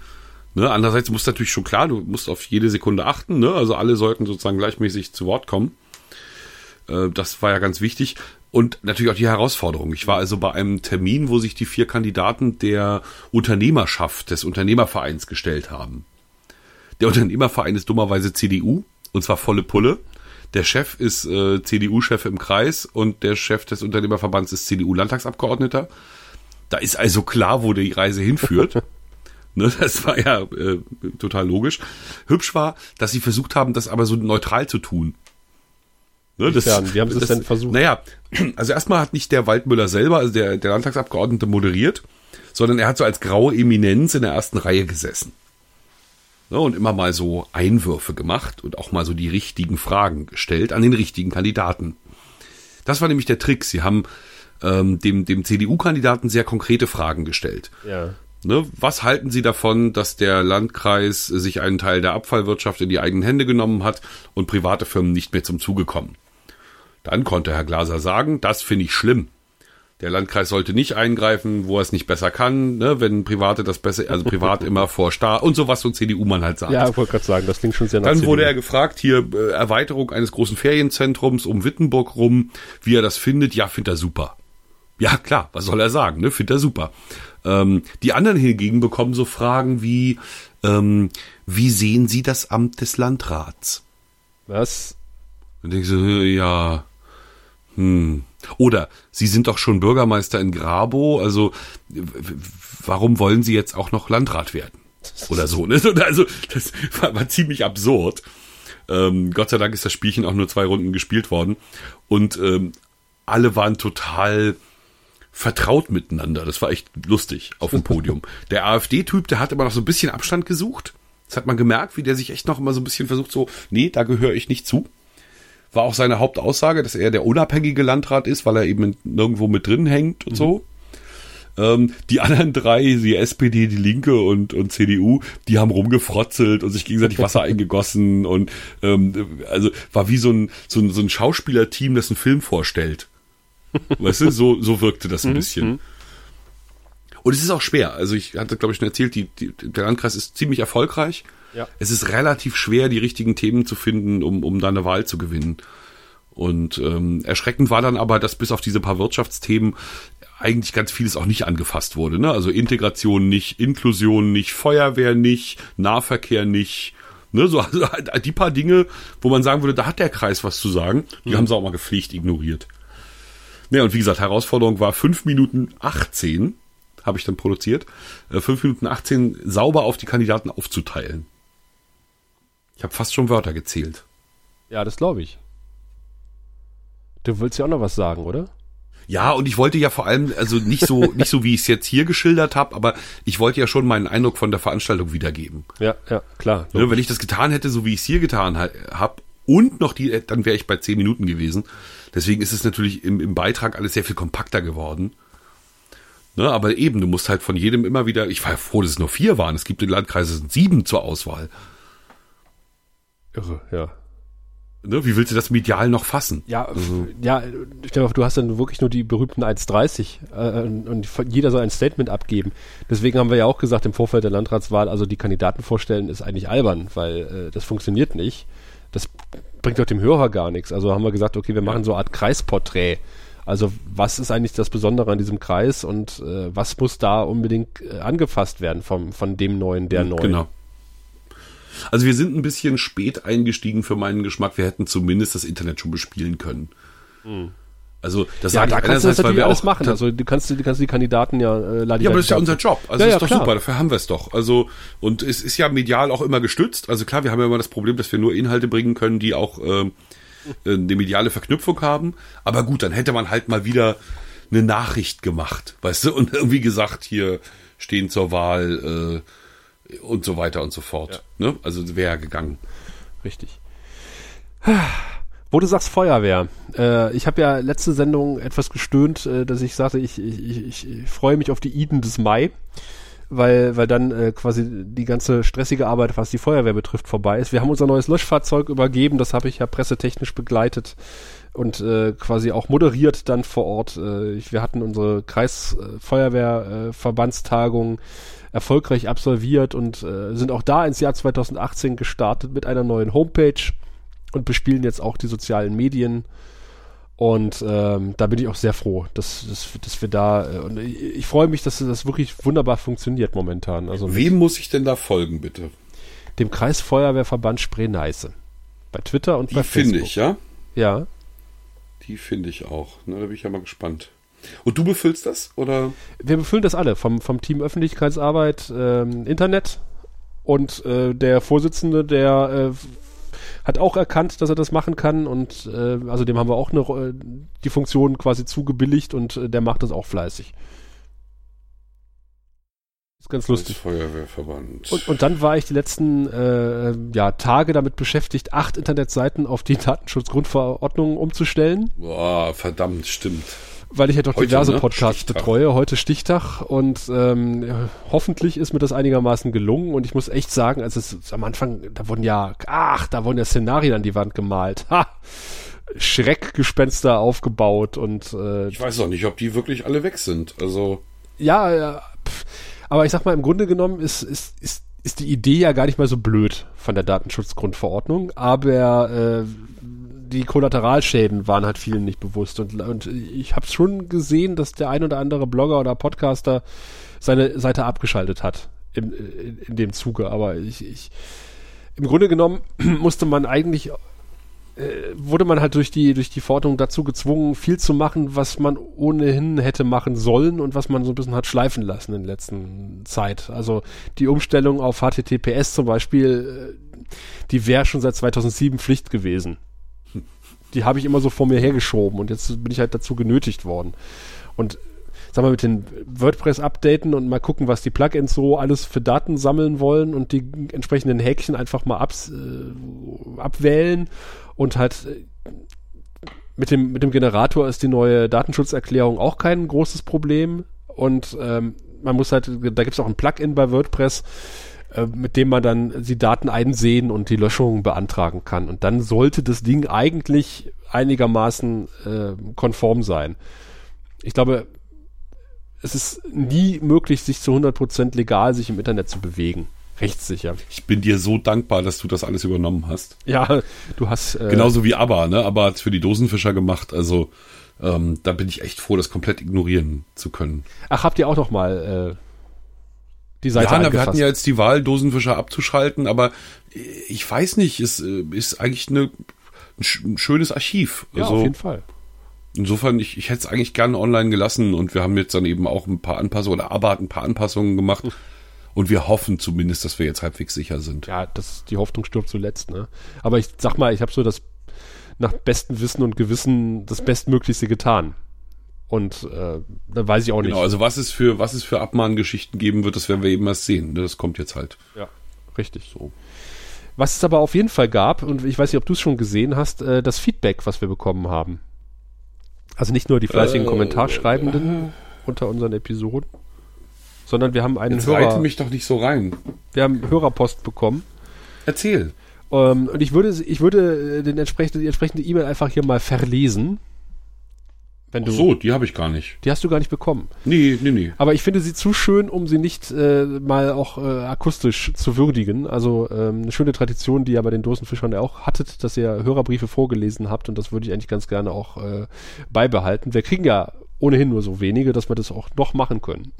Ne? Andererseits muss natürlich schon klar, du musst auf jede Sekunde achten, ne? Also alle sollten sozusagen gleichmäßig zu Wort kommen. Äh, das war ja ganz wichtig. Und natürlich auch die Herausforderung. Ich war also bei einem Termin, wo sich die vier Kandidaten der Unternehmerschaft des Unternehmervereins gestellt haben. Der Unternehmerverein ist dummerweise CDU, und zwar volle Pulle. Der Chef ist äh, CDU-Chef im Kreis und der Chef des Unternehmerverbands ist CDU-Landtagsabgeordneter. Da ist also klar, wo die Reise hinführt. ne, das war ja äh, total logisch. Hübsch war, dass sie versucht haben, das aber so neutral zu tun. Ne?
Wie haben sie es denn versucht?
Naja, also erstmal hat nicht der Waldmüller selber, also der, der Landtagsabgeordnete moderiert, sondern er hat so als graue Eminenz in der ersten Reihe gesessen. Ne, und immer mal so Einwürfe gemacht und auch mal so die richtigen Fragen gestellt an den richtigen Kandidaten. Das war nämlich der Trick. Sie haben ähm, dem, dem CDU-Kandidaten sehr konkrete Fragen gestellt.
Ja.
Ne, was halten Sie davon, dass der Landkreis sich einen Teil der Abfallwirtschaft in die eigenen Hände genommen hat und private Firmen nicht mehr zum Zuge kommen? Dann konnte Herr Glaser sagen, das finde ich schlimm. Der Landkreis sollte nicht eingreifen, wo er es nicht besser kann, ne, wenn Private das besser, also privat immer vor Staat und so was so ein CDU-Mann halt sagt.
Ja, ich wollte gerade sagen, das klingt schon sehr nach
Dann wurde er
CDU.
gefragt, hier äh, Erweiterung eines großen Ferienzentrums um Wittenburg rum, wie er das findet. Ja, findet er super. Ja, klar, was soll er sagen, ne? Findet er super. Ähm, die anderen hingegen bekommen so Fragen wie, ähm, wie sehen Sie das Amt des Landrats?
Was?
Und denkst du, ja, Hm. Oder Sie sind doch schon Bürgermeister in Grabo, also warum wollen Sie jetzt auch noch Landrat werden? Oder so, ne? Also das war, war ziemlich absurd. Ähm, Gott sei Dank ist das Spielchen auch nur zwei Runden gespielt worden und ähm, alle waren total vertraut miteinander. Das war echt lustig auf dem Podium. Der AfD-Typ, der hat immer noch so ein bisschen Abstand gesucht. Das hat man gemerkt, wie der sich echt noch immer so ein bisschen versucht, so, nee, da gehöre ich nicht zu. War auch seine Hauptaussage, dass er der unabhängige Landrat ist, weil er eben nirgendwo mit drin hängt und so. Ähm, die anderen drei, die SPD, die Linke und, und CDU, die haben rumgefrotzelt und sich gegenseitig Wasser eingegossen und ähm, also war wie so ein, so ein, so ein Schauspielerteam, das einen Film vorstellt. Weißt du, so, so wirkte das ein bisschen. Und es ist auch schwer. Also ich hatte, glaube ich, schon erzählt, die, die, der Landkreis ist ziemlich erfolgreich.
Ja.
Es ist relativ schwer, die richtigen Themen zu finden, um, um da eine Wahl zu gewinnen. Und ähm, erschreckend war dann aber, dass bis auf diese paar Wirtschaftsthemen eigentlich ganz vieles auch nicht angefasst wurde. Ne? Also Integration nicht, Inklusion nicht, Feuerwehr nicht, Nahverkehr nicht. Ne? So, also die paar Dinge, wo man sagen würde, da hat der Kreis was zu sagen, die haben sie auch mal gepflegt ignoriert. Ja, und wie gesagt, Herausforderung war 5 Minuten 18, habe ich dann produziert, äh, 5 Minuten 18 sauber auf die Kandidaten aufzuteilen. Ich habe fast schon Wörter gezählt.
Ja, das glaube ich. Du willst ja auch noch was sagen, oder?
Ja, und ich wollte ja vor allem, also nicht so, nicht so wie ich es jetzt hier geschildert habe, aber ich wollte ja schon meinen Eindruck von der Veranstaltung wiedergeben.
Ja, ja, klar.
Ne, wenn ich das getan hätte, so wie ich es hier getan ha habe, und noch die, dann wäre ich bei 10 Minuten gewesen. Deswegen ist es natürlich im, im Beitrag alles sehr viel kompakter geworden. Ne, aber eben, du musst halt von jedem immer wieder, ich war ja froh, dass es nur vier waren. Es gibt in Landkreise sind sieben zur Auswahl.
Irre, ja.
Ne, wie willst du das medial noch fassen?
Ja, f- ja, ich glaube, du hast dann wirklich nur die berühmten 1,30 äh, und, jeder soll ein Statement abgeben. Deswegen haben wir ja auch gesagt im Vorfeld der Landratswahl, also die Kandidaten vorstellen ist eigentlich albern, weil äh, das funktioniert nicht. Das bringt doch dem Hörer gar nichts. Also haben wir gesagt, okay, wir machen so eine Art Kreisporträt. Also was ist eigentlich das Besondere an diesem Kreis und äh, was muss da unbedingt äh, angefasst werden vom, von dem Neuen, der Neuen?
Genau. Also wir sind ein bisschen spät eingestiegen für meinen Geschmack. Wir hätten zumindest das Internet schon bespielen können. Also das
Ja,
sage
da kannst du das natürlich
wir
alles machen. Also du kannst, du kannst die Kandidaten ja äh, lade
Ja, aber das ist ja unser Job. Also
Ja,
das
ja,
ist doch
klar.
super, dafür haben wir es doch. Also, und es ist ja medial auch immer gestützt. Also klar, wir haben ja immer das Problem, dass wir nur Inhalte bringen können, die auch ähm, äh, eine mediale Verknüpfung haben. Aber gut, dann hätte man halt mal wieder eine Nachricht gemacht, weißt du, und irgendwie gesagt, hier stehen zur Wahl äh, und so weiter und so fort. Ne? Also wäre ja gegangen.
Richtig. Wo du sagst Feuerwehr. Äh, ich habe ja letzte Sendung etwas gestöhnt, äh, dass ich sagte, ich, ich, ich, ich freue mich auf die Iden des Mai, weil, weil dann äh, quasi die ganze stressige Arbeit, was die Feuerwehr betrifft, vorbei ist. Wir haben unser neues Löschfahrzeug übergeben, das habe ich ja pressetechnisch begleitet und äh, quasi auch moderiert dann vor Ort. Äh, wir hatten unsere Kreisfeuerwehrverbandstagung erfolgreich absolviert und äh, sind auch da ins Jahr 2018 gestartet mit einer neuen Homepage und bespielen jetzt auch die sozialen Medien. Und ähm, da bin ich auch sehr froh, dass, dass, dass wir da, äh, und ich, ich freue mich, dass das wirklich wunderbar funktioniert momentan. Also
Wem muss ich denn da folgen, bitte?
dem Kreisfeuerwehrverband Spree-Neiße. Bei Twitter und bei
Die finde
Facebook.
ich, ja?
Ja.
Die finde ich auch. Na, da bin ich ja mal gespannt. Und du befüllst das? Oder?
Wir befüllen das alle, vom, vom Team Öffentlichkeitsarbeit, ähm, Internet und äh, der Vorsitzende, der äh, hat auch erkannt, dass er das machen kann und äh, also dem haben wir auch eine, die Funktion quasi zugebilligt und äh, der macht das auch fleißig. Ist ganz lustig.
Feuerwehrverband.
Und, und dann war ich die letzten äh, ja, Tage damit beschäftigt, acht Internetseiten auf die Datenschutzgrundverordnung umzustellen,
Boah, verdammt, stimmt.
Weil ich ja doch
Heute,
diverse
ne?
Podcasts
Stichtag.
betreue. Heute Stichtag und ähm, hoffentlich ist mir das einigermaßen gelungen. Und ich muss echt sagen, also es am Anfang, da wurden ja, ach, da wurden ja Szenarien an die Wand gemalt. Ha! Schreckgespenster aufgebaut und äh,
Ich weiß auch nicht, ob die wirklich alle weg sind. Also,
ja, ja pff, aber ich sag mal, im Grunde genommen ist, ist, ist, ist die Idee ja gar nicht mal so blöd von der Datenschutzgrundverordnung, aber äh, die Kollateralschäden waren halt vielen nicht bewusst und, und ich habe schon gesehen, dass der ein oder andere Blogger oder Podcaster seine Seite abgeschaltet hat im, in, in dem Zuge, aber ich, ich im Grunde genommen musste man eigentlich äh, wurde man halt durch die, durch die Verordnung dazu gezwungen, viel zu machen, was man ohnehin hätte machen sollen und was man so ein bisschen hat schleifen lassen in letzter Zeit. Also die Umstellung auf HTTPS zum Beispiel, äh, die wäre schon seit 2007 Pflicht gewesen. Die habe ich immer so vor mir hergeschoben und jetzt bin ich halt dazu genötigt worden. Und sag mal, mit den WordPress updaten und mal gucken, was die Plugins so alles für Daten sammeln wollen und die entsprechenden Häkchen einfach mal abs, äh, abwählen und halt äh, mit dem, mit dem Generator ist die neue Datenschutzerklärung auch kein großes Problem und ähm, man muss halt, da gibt es auch ein Plugin bei WordPress, äh, mit dem man dann die Daten einsehen und die Löschung beantragen kann. Und dann sollte das Ding eigentlich einigermaßen äh, konform sein. Ich glaube, es ist nie möglich, sich zu 100% legal sich im Internet zu bewegen. Rechtssicher.
Ich bin dir so dankbar, dass du das alles übernommen hast.
Ja, du hast.
Äh, Genauso wie ABBA, ne? ABBA hat für die Dosenfischer gemacht. Also ähm, da bin ich echt froh, das komplett ignorieren zu können.
Ach, habt ihr auch noch mal äh, die Seite
Ja, na, wir hatten ja jetzt die Wahl, Dosenfischer abzuschalten, aber ich weiß nicht, es äh, ist eigentlich eine, ein schönes Archiv.
Ja, also, auf jeden Fall.
Insofern, ich, ich hätte es eigentlich gerne online gelassen und wir haben jetzt dann eben auch ein paar Anpassungen oder hat ein paar Anpassungen gemacht. Und wir hoffen zumindest, dass wir jetzt halbwegs sicher sind.
Ja, das, die Hoffnung stirbt zuletzt, ne? Aber ich sag mal, ich habe so das nach bestem Wissen und Gewissen das Bestmöglichste getan. Und äh, da weiß ich auch nicht. Genau,
also was es für, was es für Abmahngeschichten geben wird, das werden wir eben erst sehen. Das kommt jetzt halt.
Ja, richtig so. Was es aber auf jeden Fall gab, und ich weiß nicht, ob du es schon gesehen hast, äh, das Feedback, was wir bekommen haben. Also nicht nur die fleißigen äh, Kommentarschreibenden äh, unter unseren Episoden, sondern wir haben einen
Jetzt Hörer. Reite mich doch nicht so rein.
Wir haben Hörerpost bekommen.
Erzähl.
Ähm, und ich würde, ich würde den entsprechende, die entsprechende E-Mail einfach hier mal verlesen.
Wenn du, Ach so, die habe ich gar nicht.
Die hast du gar nicht bekommen.
Nee, nee, nee.
Aber ich finde sie zu schön, um sie nicht äh, mal auch äh, akustisch zu würdigen. Also ähm, eine schöne Tradition, die ihr bei den Dosenfischern ja auch hattet, dass ihr Hörerbriefe vorgelesen habt und das würde ich eigentlich ganz gerne auch äh, beibehalten. Wir kriegen ja ohnehin nur so wenige, dass wir das auch noch machen können.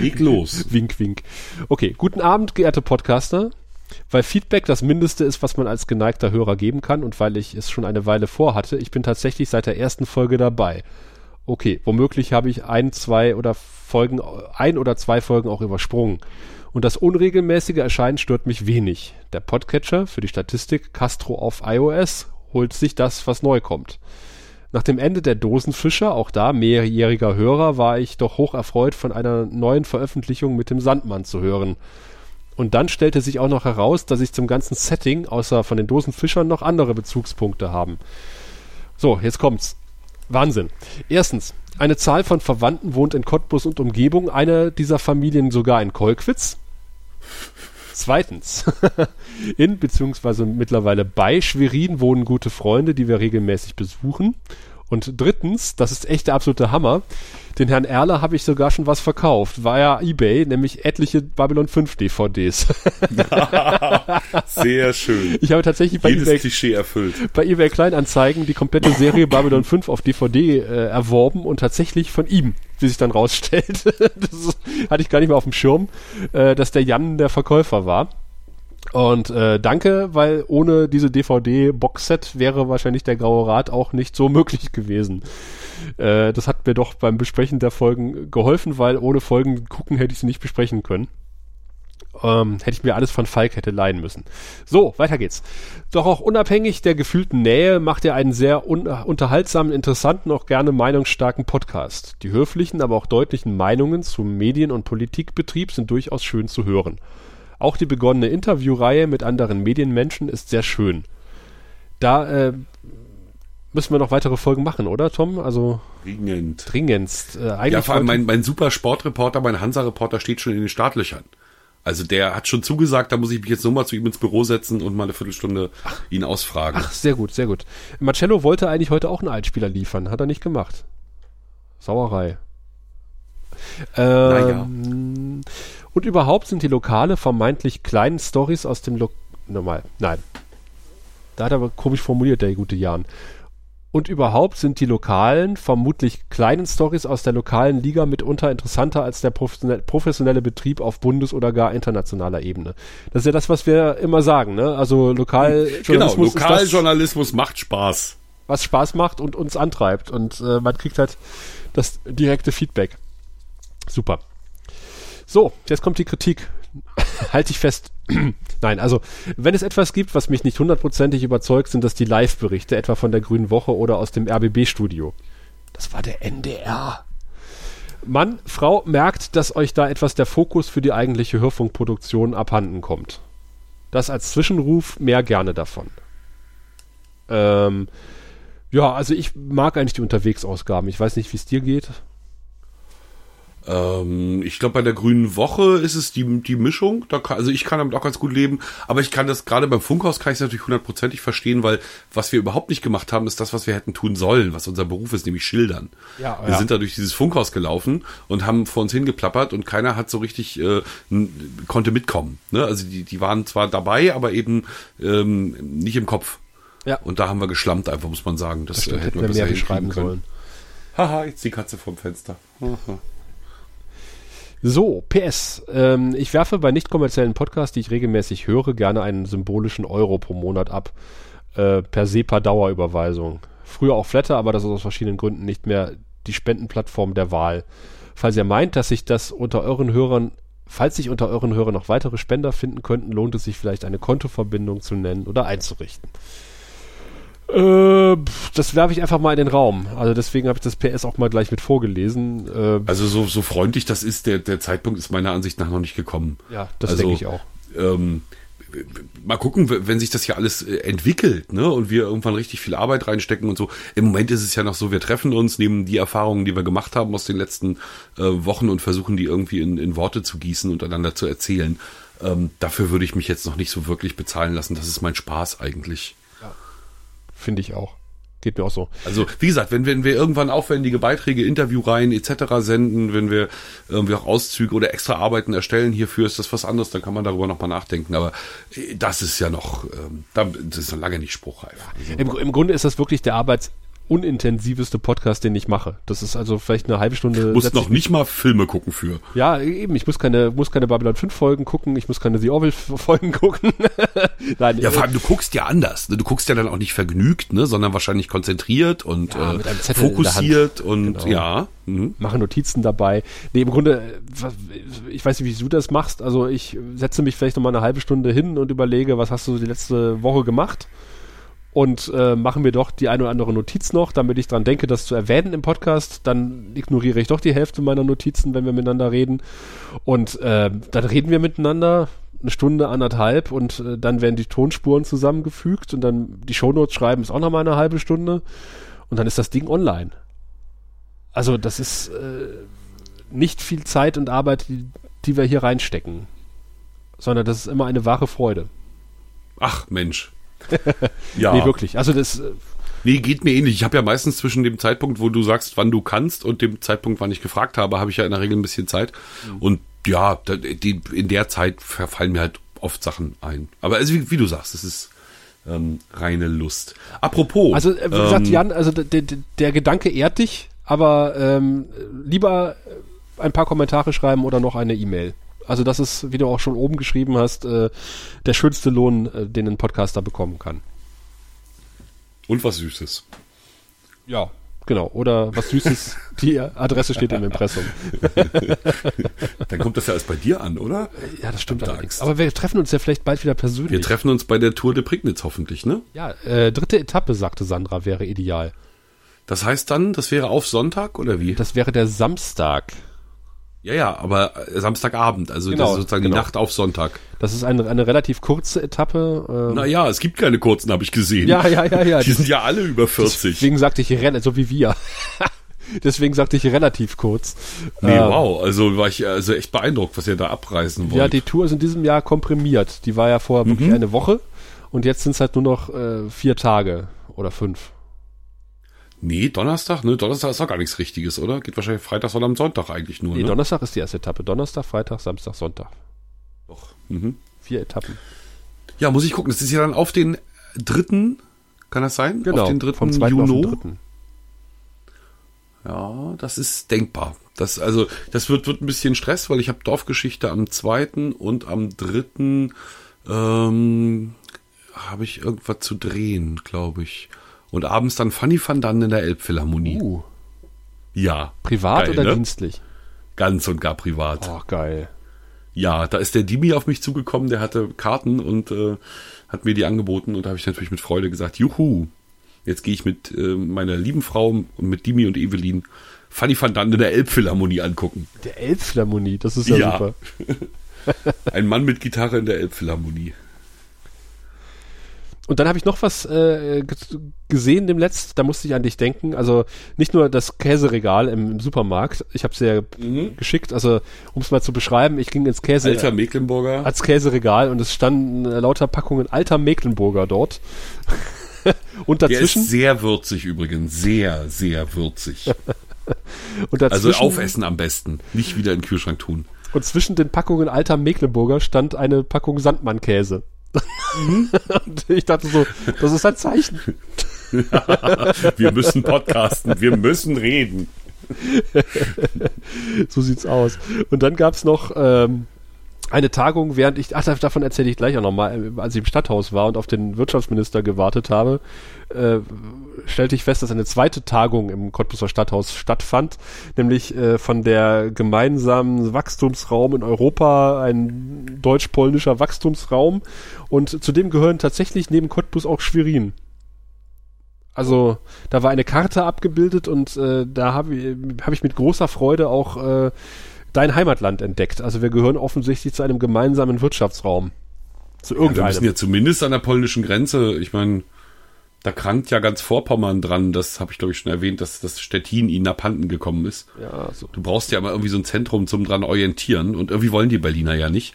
Leg los.
wink, wink. Okay, guten Abend, geehrte Podcaster weil Feedback das Mindeste ist, was man als geneigter Hörer geben kann und weil ich es schon eine Weile vorhatte, ich bin tatsächlich seit der ersten Folge dabei. Okay, womöglich habe ich ein, zwei oder Folgen, ein oder zwei Folgen auch übersprungen. Und das unregelmäßige Erscheinen stört mich wenig. Der Podcatcher für die Statistik Castro auf iOS holt sich das, was neu kommt. Nach dem Ende der Dosenfischer, auch da mehrjähriger Hörer, war ich doch hoch erfreut, von einer neuen Veröffentlichung mit dem Sandmann zu hören. Und dann stellte sich auch noch heraus, dass ich zum ganzen Setting, außer von den Dosenfischern, noch andere Bezugspunkte haben. So, jetzt kommt's. Wahnsinn. Erstens, eine Zahl von Verwandten wohnt in Cottbus und Umgebung, eine dieser Familien sogar in Kolkwitz. Zweitens, in bzw. mittlerweile bei Schwerin wohnen gute Freunde, die wir regelmäßig besuchen. Und drittens, das ist echt der absolute Hammer, den Herrn Erler habe ich sogar schon was verkauft, war ja eBay, nämlich etliche Babylon 5 DVDs.
Sehr schön.
Ich habe tatsächlich bei
Jedes eBay, Klischee erfüllt.
bei eBay Kleinanzeigen die komplette Serie Babylon 5 auf DVD äh, erworben und tatsächlich von ihm, wie sich dann rausstellt. das hatte ich gar nicht mehr auf dem Schirm, äh, dass der Jan der Verkäufer war. Und äh, danke, weil ohne diese DVD-Boxset wäre wahrscheinlich der Graue Rat auch nicht so möglich gewesen. Äh, das hat mir doch beim Besprechen der Folgen geholfen, weil ohne Folgen gucken hätte ich sie nicht besprechen können. Ähm, hätte ich mir alles von Falk hätte leihen müssen. So, weiter geht's. Doch auch unabhängig der gefühlten Nähe macht er einen sehr un unterhaltsamen, interessanten, auch gerne meinungsstarken Podcast. Die höflichen, aber auch deutlichen Meinungen zum Medien- und Politikbetrieb sind durchaus schön zu hören. Auch die begonnene Interviewreihe mit anderen Medienmenschen ist sehr schön. Da äh, müssen wir noch weitere Folgen machen, oder Tom? Also
dringend.
Dringendst.
Äh, ja, vor allem mein, mein super Sportreporter, mein Hansa-Reporter steht schon in den Startlöchern. Also der hat schon zugesagt, da muss ich mich jetzt nochmal zu ihm ins Büro setzen und mal eine Viertelstunde ach, ihn ausfragen.
Ach, sehr gut, sehr gut. Marcello wollte eigentlich heute auch einen Altspieler liefern, hat er nicht gemacht. Sauerei. Ähm, naja. Und überhaupt sind die Lokale vermeintlich kleinen Stories aus dem Lo Normal. Nein. Da hat er aber komisch formuliert, der gute Jan. Und überhaupt sind die lokalen, vermutlich kleinen Stories aus der lokalen Liga mitunter interessanter als der professionelle, professionelle Betrieb auf Bundes- oder gar internationaler Ebene. Das ist ja das, was wir immer sagen, ne? Also Lokaljournalismus.
Genau, Lokaljournalismus macht Spaß.
Was Spaß macht und uns antreibt. Und äh, man kriegt halt das direkte Feedback. Super. So, jetzt kommt die Kritik. Halte ich fest. Nein, also wenn es etwas gibt, was mich nicht hundertprozentig überzeugt, sind das die Live-Berichte, etwa von der Grünen Woche oder aus dem RBB-Studio. Das war der NDR. Mann, Frau, merkt, dass euch da etwas der Fokus für die eigentliche Hörfunkproduktion abhanden kommt. Das als Zwischenruf, mehr gerne davon. Ähm, ja, also ich mag eigentlich die Unterwegsausgaben. Ich weiß nicht, wie es dir geht.
Ähm, ich glaube, bei der Grünen Woche ist es die, die Mischung. Da kann, also ich kann damit auch ganz gut leben. Aber ich kann das gerade beim Funkhaus kann ich es natürlich hundertprozentig verstehen, weil was wir überhaupt nicht gemacht haben, ist das, was wir hätten tun sollen, was unser Beruf ist, nämlich schildern.
Ja,
wir
ja.
sind da durch dieses Funkhaus gelaufen und haben vor uns hingeplappert und keiner hat so richtig äh, konnte mitkommen. Ne? Also die, die waren zwar dabei, aber eben ähm, nicht im Kopf.
Ja.
Und da haben wir geschlampt, einfach muss man sagen. Das,
Das stimmt,
äh,
hätten wir
besser
mehr
hinkriegen
beschreiben
können.
sollen.
Haha, jetzt die Katze vom Fenster.
So, PS. Ähm, ich werfe bei nicht kommerziellen Podcasts, die ich regelmäßig höre, gerne einen symbolischen Euro pro Monat ab. Äh, per SEPA-Dauerüberweisung. Früher auch Flatter, aber das ist aus verschiedenen Gründen nicht mehr die Spendenplattform der Wahl. Falls ihr meint, dass sich das unter euren Hörern, falls sich unter euren Hörern noch weitere Spender finden könnten, lohnt es sich vielleicht eine Kontoverbindung zu nennen oder einzurichten. Äh, das werfe ich einfach mal in den Raum. Also deswegen habe ich das PS auch mal gleich mit vorgelesen. Äh,
Also so, so freundlich das ist, der, der Zeitpunkt ist meiner Ansicht nach noch nicht gekommen.
ja, das
also,
denke ich auch.
Ähm, mal gucken, wenn sich das hier alles äh, entwickelt, ne, und wir irgendwann richtig viel Arbeit reinstecken und so. Im Moment ist es ja noch so, wir treffen uns, nehmen die Erfahrungen, die wir gemacht haben aus den letzten äh, Wochen und versuchen die irgendwie in, in Worte zu gießen und einander zu erzählen. Ähm, dafür würde ich mich jetzt noch nicht so wirklich bezahlen lassen. Das ist mein Spaß eigentlich.
Finde ich auch. Geht mir auch so.
Also wie gesagt, wenn, wenn wir irgendwann aufwendige Beiträge, Interviewreihen etc. senden, wenn wir irgendwie auch Auszüge oder extra Arbeiten erstellen hierfür, ist das was anderes, dann kann man darüber nochmal nachdenken. Aber äh, das ist ja noch, ähm, da- das ist noch lange nicht spruchreif. Also,
Im, Im Grunde ist das wirklich der arbeitsunintensivste Podcast, den ich mache. Das ist also vielleicht eine halbe Stunde.
muss
setz
noch
ich-
nicht mal Filme gucken für.
Ja, eben. Ich muss keine, muss keine Babylon 5 Folgen gucken. Ich muss keine The Orville Folgen gucken. Nein,
Ja,
äh,
vor allem, du guckst ja anders. Ne? Du guckst ja dann auch nicht vergnügt, ne? sondern wahrscheinlich konzentriert und
Ja,
äh, fokussiert und
Genau.
ja. Mhm.
mache Notizen dabei. Nee, im Grunde, äh, ich weiß nicht, wie du das machst. Also ich setze mich vielleicht noch mal eine halbe Stunde hin und überlege, was hast du die letzte Woche gemacht? Und äh, mache mir doch die eine oder andere Notiz noch, damit ich dran denke, das zu erwähnen im Podcast. Dann ignoriere ich doch die Hälfte meiner Notizen, wenn wir miteinander reden. Und äh, dann reden wir miteinander eine Stunde, anderthalb und äh, dann werden die Tonspuren zusammengefügt und dann die Shownotes schreiben ist auch noch mal eine halbe Stunde und dann ist das Ding online. Also das ist äh, nicht viel Zeit und Arbeit, die, die wir hier reinstecken, sondern das ist immer eine wahre Freude.
Ach Mensch. ja.
Nee, wirklich. Also das, äh,
Nee, geht mir ähnlich. Ich habe ja meistens zwischen dem Zeitpunkt, wo du sagst, wann du kannst, und dem Zeitpunkt, wann ich gefragt habe, habe ich ja in der Regel ein bisschen Zeit. Und ja, die, in der Zeit verfallen mir halt oft Sachen ein. Aber also wie, wie du sagst, es ist ähm, reine Lust. Apropos.
also äh, wie gesagt,
ähm,
Jan, also der, der, der Gedanke ehrt dich, aber ähm, lieber ein paar Kommentare schreiben oder noch eine E-Mail. Also das ist, wie du auch schon oben geschrieben hast, äh, der schönste Lohn, äh, den ein Podcaster bekommen kann.
Und was Süßes.
Ja, genau. Oder was Süßes, die Adresse steht im Impressum.
Dann kommt das ja alles bei dir an, oder?
Ja, das stimmt allerdings. Aber wir treffen uns ja vielleicht bald wieder persönlich.
Wir treffen uns bei der Tour de Prignitz hoffentlich, ne?
Ja, äh, dritte Etappe, sagte Sandra, wäre ideal.
Das heißt dann, das wäre auf Sonntag oder wie?
Das wäre der Samstag.
Ja, ja, aber äh, Samstagabend, also
Genau,
das ist sozusagen
genau.
die Nacht auf Sonntag.
Das ist eine, eine relativ kurze Etappe. Ähm,
Naja, es gibt keine kurzen, habe ich gesehen.
ja, ja, ja, ja.
Die sind ja alle über 40.
Deswegen sagte ich, so wie wir. Deswegen sagte ich relativ kurz.
Nee,
Ähm,
wow, also war ich also echt beeindruckt, was ihr da abreißen wollt.
Ja, die Tour ist in diesem Jahr komprimiert. Die war ja vorher
Mhm.
wirklich eine Woche und jetzt sind es halt nur noch äh, vier Tage oder fünf.
Nee, Donnerstag, ne? Donnerstag ist doch gar nichts Richtiges, oder? Geht wahrscheinlich Freitag oder am Sonntag eigentlich nur,
Nee,
ne?
Donnerstag ist die erste Etappe. Donnerstag, Freitag, Samstag, Sonntag.
Doch. Mhm.
Vier Etappen.
Ja, muss ich gucken. Das ist ja dann auf den dritten Kann das sein?
Genau,
auf den 3.
vom 2.
Juni?
auf den 3.
Ja, das ist denkbar. Das, also, das wird, wird ein bisschen Stress, weil ich habe Dorfgeschichte am 2. und am 3. Ähm, habe ich irgendwas zu drehen, glaube ich. Und abends dann Funny Van Dann in der Elbphilharmonie.
Uh,
Ja.
privat
Geil,
oder
ne?
dienstlich?
Ganz und gar privat.
Oh, geil.
Ja, da ist der Dimi auf mich zugekommen, der hatte Karten und äh, hat mir die angeboten und da habe ich natürlich mit Freude gesagt, juhu, jetzt gehe ich mit äh, meiner lieben Frau und mit Dimi und Evelyn Fanny van Dann in der Elbphilharmonie angucken.
Der Elbphilharmonie, das ist ja,
Ja.
super.
Ein Mann mit Gitarre in der Elbphilharmonie.
Und dann habe ich noch was äh, gesehen dem Letzt, da musste ich an dich denken. Also nicht nur das Käseregal im, im Supermarkt, ich habe es ja geschickt, also um es mal zu beschreiben, ich ging ins Käse
Alter Mecklenburger.
als Käseregal und es standen äh, lauter Packungen alter Mecklenburger dort. und
Der ist
dazwischen
sehr würzig übrigens. Sehr, sehr würzig.
und dazwischen
Also aufessen am besten. Nicht wieder in den Kühlschrank tun.
und zwischen den Packungen alter Mecklenburger stand eine Packung Sandmannkäse.
Mhm.
und ich dachte so, das ist ein Zeichen.
Wir müssen podcasten. Wir müssen reden.
So sieht's aus. Und dann gab's noch ähm, eine Tagung, während ich, ach, davon erzähle ich gleich auch nochmal, als ich im Stadthaus war und auf den Wirtschaftsminister gewartet habe, äh, stellte ich fest, dass eine zweite Tagung im Cottbuser Stadthaus stattfand, nämlich äh, von der gemeinsamen Wachstumsraum in Europa, ein deutsch-polnischer Wachstumsraum und zu dem gehören tatsächlich neben Cottbus auch Schwerin. Also da war eine Karte abgebildet und äh, da habe ich, hab ich mit großer Freude auch äh, dein Heimatland entdeckt. Also wir gehören offensichtlich zu einem gemeinsamen Wirtschaftsraum. Zu
Wir
irgendeinem.
müssen ja zumindest an der polnischen Grenze, ich meine, da krankt ja ganz Vorpommern dran, das habe ich glaube ich schon erwähnt, dass das Stettin ihnen abhanden gekommen ist.
ja, so.
Du brauchst ja mal irgendwie so ein Zentrum zum dran orientieren und irgendwie wollen die Berliner ja nicht.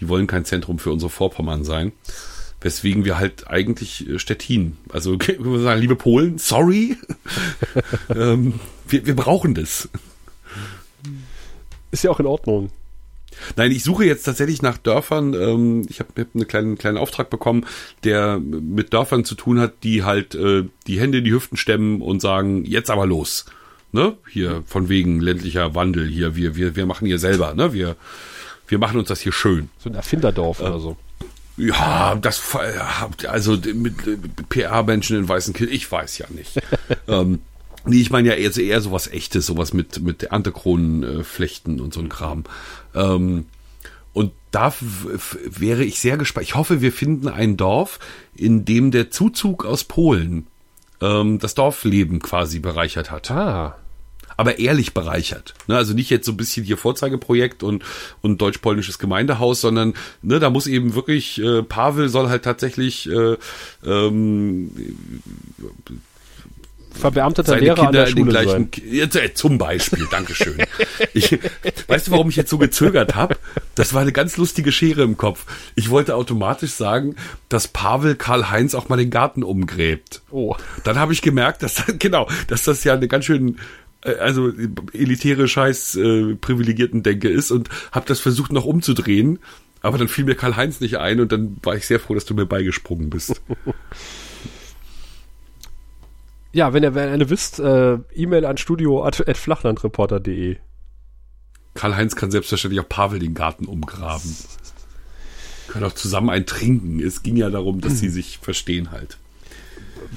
Die wollen kein Zentrum für unsere Vorpommern sein. Weswegen wir halt eigentlich äh, Stettin, also sagen, liebe Polen, sorry, ähm, wir, wir brauchen das.
Ist ja auch in Ordnung.
Nein, ich suche jetzt tatsächlich nach Dörfern. Ähm, ich habe hab einen kleinen, kleinen Auftrag bekommen, der mit Dörfern zu tun hat, die halt äh, die Hände in die Hüften stemmen und sagen, jetzt aber los. Ne? Hier von wegen ländlicher Wandel hier, wir, wir, wir machen hier selber, ne? Wir, wir machen uns das hier schön.
So ein Erfinderdorf oder so.
Ja, das also mit PR-Menschen in weißen Kill, ich weiß ja nicht. ähm, nee, ich meine ja eher, eher sowas echtes, sowas mit mit Erntekronen äh, flechten und so ein Kram. Ähm, und da wäre ich sehr gespannt. Ich hoffe, wir finden ein Dorf, in dem der Zuzug aus Polen ähm, das Dorfleben quasi bereichert hat
Ah,
aber ehrlich bereichert. Ne, also nicht jetzt so ein bisschen hier Vorzeigeprojekt und, und deutsch-polnisches Gemeindehaus, sondern ne, da muss eben wirklich, äh, Pavel soll halt tatsächlich äh, ähm,
verbeamteter
seine
Lehrer an
Kinder
der
in den
Schule
gleichen Jetzt, äh, zum Beispiel, Dankeschön. ich, weißt du, warum ich jetzt so gezögert habe? Das war eine ganz lustige Schere im Kopf. Ich wollte automatisch sagen, dass Pavel Karl-Heinz auch mal den Garten umgräbt.
Oh.
Dann habe ich gemerkt, dass genau, dass das ja eine ganz schön äh, also elitäre Scheiß äh, privilegierten Denke ist und habe das versucht noch umzudrehen, aber dann fiel mir Karl-Heinz nicht ein und dann war ich sehr froh, dass du mir beigesprungen bist.
Ja, wenn ihr, wenn ihr wisst, äh, E-Mail an studio.flachlandreporter.de.
Karl-Heinz kann selbstverständlich auch Pavel den Garten umgraben. Können auch zusammen ein trinken. Es ging ja darum, dass sie sich verstehen halt.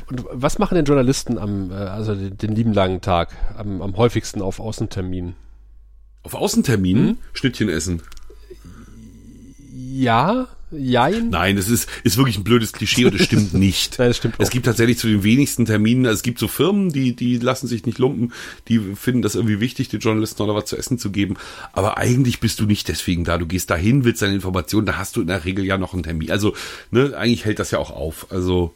Und was machen denn Journalisten am, äh, also den, den lieben langen Tag, am, am häufigsten auf Außenterminen?
Auf Außenterminen Schnittchen essen.
Ja, jein.
Nein, das ist, ist wirklich ein blödes Klischee und es stimmt nicht.
Nein, das stimmt
Es gibt tatsächlich zu den wenigsten Terminen, also es gibt so Firmen, die, die lassen sich nicht lumpen, die finden das irgendwie wichtig, den Journalisten noch was zu essen zu geben. Aber eigentlich bist du nicht deswegen da. Du gehst dahin, willst deine Informationen, da hast du in der Regel ja noch einen Termin. Also, ne, eigentlich hält das ja auch auf. Also,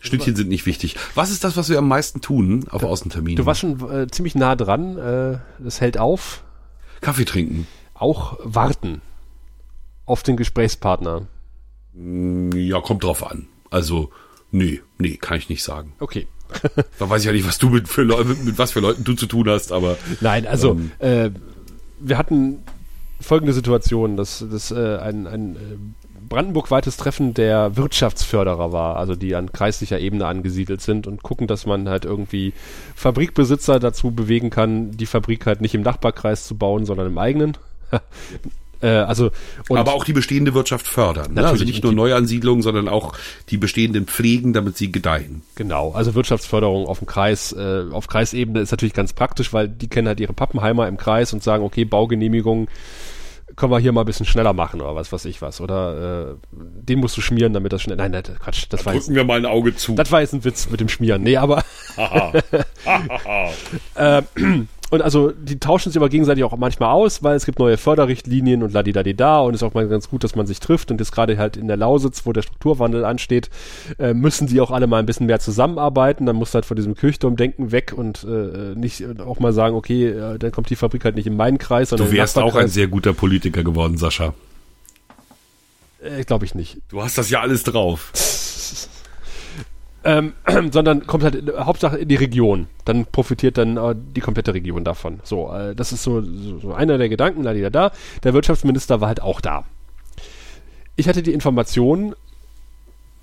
Schnittchen sind nicht wichtig. Was ist das, was wir am meisten tun auf Außenterminen?
Du warst schon äh, ziemlich nah dran. Äh, das hält auf.
Kaffee trinken.
Auch warten auf den Gesprächspartner.
Ja, kommt drauf an. Also, nee, nee, kann ich nicht sagen.
Okay.
Da weiß ich ja nicht, was du mit, für Leu mit was für Leuten du zu tun hast, aber
Nein, also
Ähm.
äh, wir hatten folgende Situation, dass, dass äh, ein, ein äh, brandenburgweites Treffen der Wirtschaftsförderer war, also die an kreislicher Ebene angesiedelt sind und gucken, dass man halt irgendwie Fabrikbesitzer dazu bewegen kann, die Fabrik halt nicht im Nachbarkreis zu bauen, sondern im eigenen. äh, also
aber auch die bestehende Wirtschaft fördern. Ne? Also nicht nur Neuansiedlungen, sondern auch die bestehenden pflegen, damit sie gedeihen.
Genau, also Wirtschaftsförderung auf dem Kreis, äh, auf Kreisebene ist natürlich ganz praktisch, weil die kennen halt ihre Pappenheimer im Kreis und sagen, okay, Baugenehmigung können wir hier mal ein bisschen schneller machen oder was weiß ich was. Oder äh, den musst du schmieren, damit das schnell. Nein, nein, Quatsch. Das
da war drücken jetzt, wir mal ein Auge zu.
Das war jetzt ein Witz mit dem Schmieren. Nee, aber. äh, und also die tauschen sich aber gegenseitig auch manchmal aus, weil es gibt neue Förderrichtlinien und ladidadida und ist auch mal ganz gut, dass man sich trifft und jetzt gerade halt in der Lausitz, wo der Strukturwandel ansteht, äh, müssen die auch alle mal ein bisschen mehr zusammenarbeiten. Dann musst du halt von diesem Kirchturmdenken weg und äh, nicht äh, auch mal sagen, okay, äh, dann kommt die Fabrik halt nicht in meinen Kreis,
sondern Du wärst auch ein sehr guter Politiker geworden, Sascha.
Äh, Glaube ich nicht.
Du hast das ja alles drauf.
Ähm, sondern kommt halt in, Hauptsache in die Region. Dann profitiert dann äh, die komplette Region davon. So, äh, das ist so, so, so einer der Gedanken, da da. Der Wirtschaftsminister war halt auch da. Ich hatte die Information,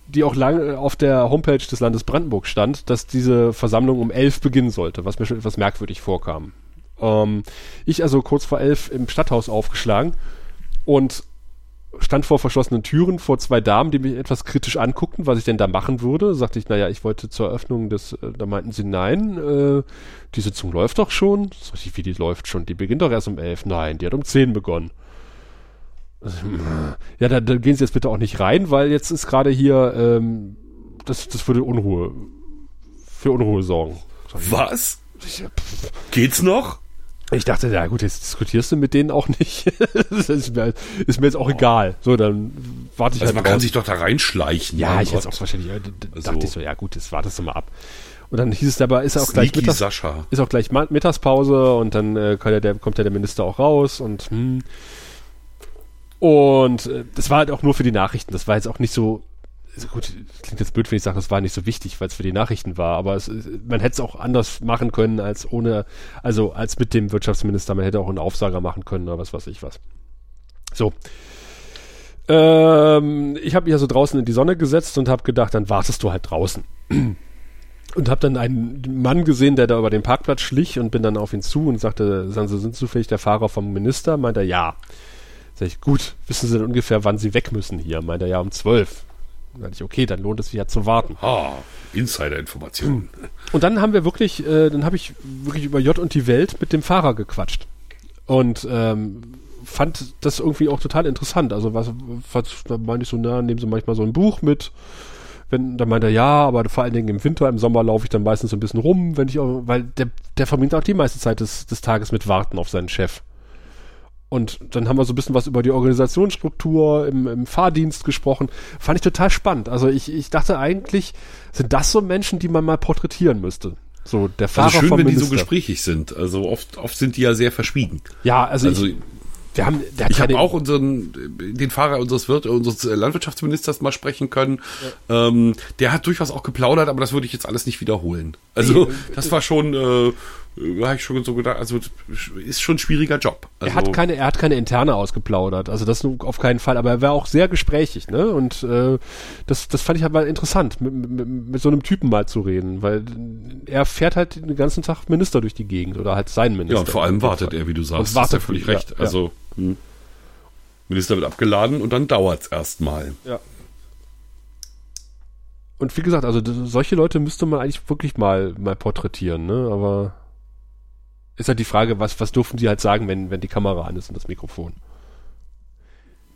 die auch lange auf der Homepage des Landes Brandenburg stand, dass diese Versammlung um elf beginnen sollte, was mir schon etwas merkwürdig vorkam. Ähm, ich also kurz vor elf im Stadthaus aufgeschlagen und stand vor verschlossenen Türen vor zwei Damen, die mich etwas kritisch anguckten, was ich denn da machen würde. Sagte ich, naja, ich wollte zur Eröffnung des, äh, da meinten sie, nein, äh, die Sitzung läuft doch schon. Sag ich, wie die läuft schon? Die beginnt doch erst um elf. Nein, die hat um zehn begonnen. Ja, da, da gehen Sie jetzt bitte auch nicht rein, weil jetzt ist gerade hier, ähm, das, das würde Unruhe, für Unruhe sorgen.
Was? Geht's noch?
Ich dachte, ja gut, jetzt diskutierst du mit denen auch nicht. ist mir, ist mir jetzt auch oh. egal. So, dann warte ich
also halt man raus. kann sich doch da reinschleichen.
Ja, ich jetzt auch wahrscheinlich, äh, dachte also. ich so, ja gut, jetzt wartest du mal ab. Und dann hieß es dabei, ist auch gleich
Mittags, Sascha.
ist auch gleich Mittagspause und dann äh, ja der, kommt ja der Minister auch raus und hm. Und äh, das war halt auch nur für die Nachrichten. Das war jetzt auch nicht so also gut, klingt jetzt blöd, wenn ich sage, das war nicht so wichtig, weil es für die Nachrichten war, aber es, man hätte es auch anders machen können als ohne, also als mit dem Wirtschaftsminister, man hätte auch einen Aufsager machen können oder was weiß ich was. So. Ähm, ich habe mich also draußen in die Sonne gesetzt und habe gedacht, dann wartest du halt draußen. Und habe dann einen Mann gesehen, der da über den Parkplatz schlich und bin dann auf ihn zu und sagte, sagen Sie, sind zufällig der Fahrer vom Minister? Meint er, ja. Sag ich, gut, wissen Sie denn ungefähr, wann Sie weg müssen hier? Meint er, ja, um zwölf. Dann ich, okay, dann lohnt es sich ja zu warten.
Ah, Insider-Informationen.
Und dann haben wir wirklich, äh, dann habe ich wirklich über J und die Welt mit dem Fahrer gequatscht. Und ähm, fand das irgendwie auch total interessant. Also was, was da meine ich so, na, nehmen Sie manchmal so ein Buch mit. Wenn, dann meint er, ja, aber vor allen Dingen im Winter, im Sommer laufe ich dann meistens so ein bisschen rum, wenn ich auch, weil der, der verbringt auch die meiste Zeit des, des Tages mit Warten auf seinen Chef. Und dann haben wir so ein bisschen was über die Organisationsstruktur im, im Fahrdienst gesprochen. Fand ich total spannend. Also ich, ich dachte eigentlich, sind das so Menschen, die man mal porträtieren müsste. So der Fahrer also
schön, wenn
Minister.
die so gesprächig sind. Also oft, oft sind die ja sehr verschwiegen.
Ja, also, also ich,
wir haben, ich habe auch unseren, den Fahrer unseres Wirt, unseres Landwirtschaftsministers mal sprechen können. Ja. Ähm, der hat durchaus auch geplaudert, aber das würde ich jetzt alles nicht wiederholen. Also nee, das war schon, äh, habe ich schon so gedacht, also ist schon ein schwieriger Job.
Also, er hat keine, er hat keine interne ausgeplaudert, also das auf keinen Fall, aber er war auch sehr gesprächig, ne? Und äh, das, das fand ich halt mal interessant, mit, mit, mit so einem Typen mal zu reden, weil er fährt halt den ganzen Tag Minister durch die Gegend oder halt sein Minister. Ja,
und vor allem wartet er, wie du sagst.
Und wartet hast völlig recht.
Ja, also hm. Minister wird abgeladen und dann dauert's erstmal.
Ja. Und wie gesagt, also solche Leute müsste man eigentlich wirklich mal mal porträtieren, ne? Aber ist halt die Frage, was, was durften sie halt sagen, wenn, wenn die Kamera an ist und das Mikrofon?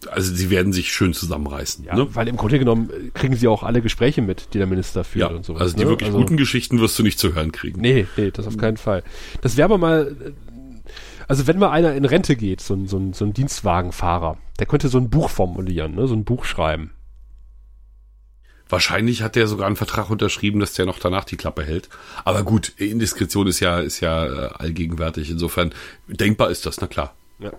Also sie werden sich schön zusammenreißen.
Ja, ne? weil im Grunde genommen äh, kriegen sie auch alle Gespräche mit, die der Minister führt ja, und sowas.
Also die
ne?
wirklich also, guten Geschichten wirst du nicht zu hören kriegen.
Nee, nee, das auf keinen Fall. Das wäre aber mal, äh, also wenn mal einer in Rente geht, so ein, so ein, so ein Dienstwagenfahrer, der könnte so ein Buch formulieren, ne? so ein Buch schreiben.
Wahrscheinlich hat der sogar einen Vertrag unterschrieben, dass der noch danach die Klappe hält. Aber gut, Indiskretion ist ja, ist ja äh, allgegenwärtig. Insofern denkbar ist das, na klar. Ja.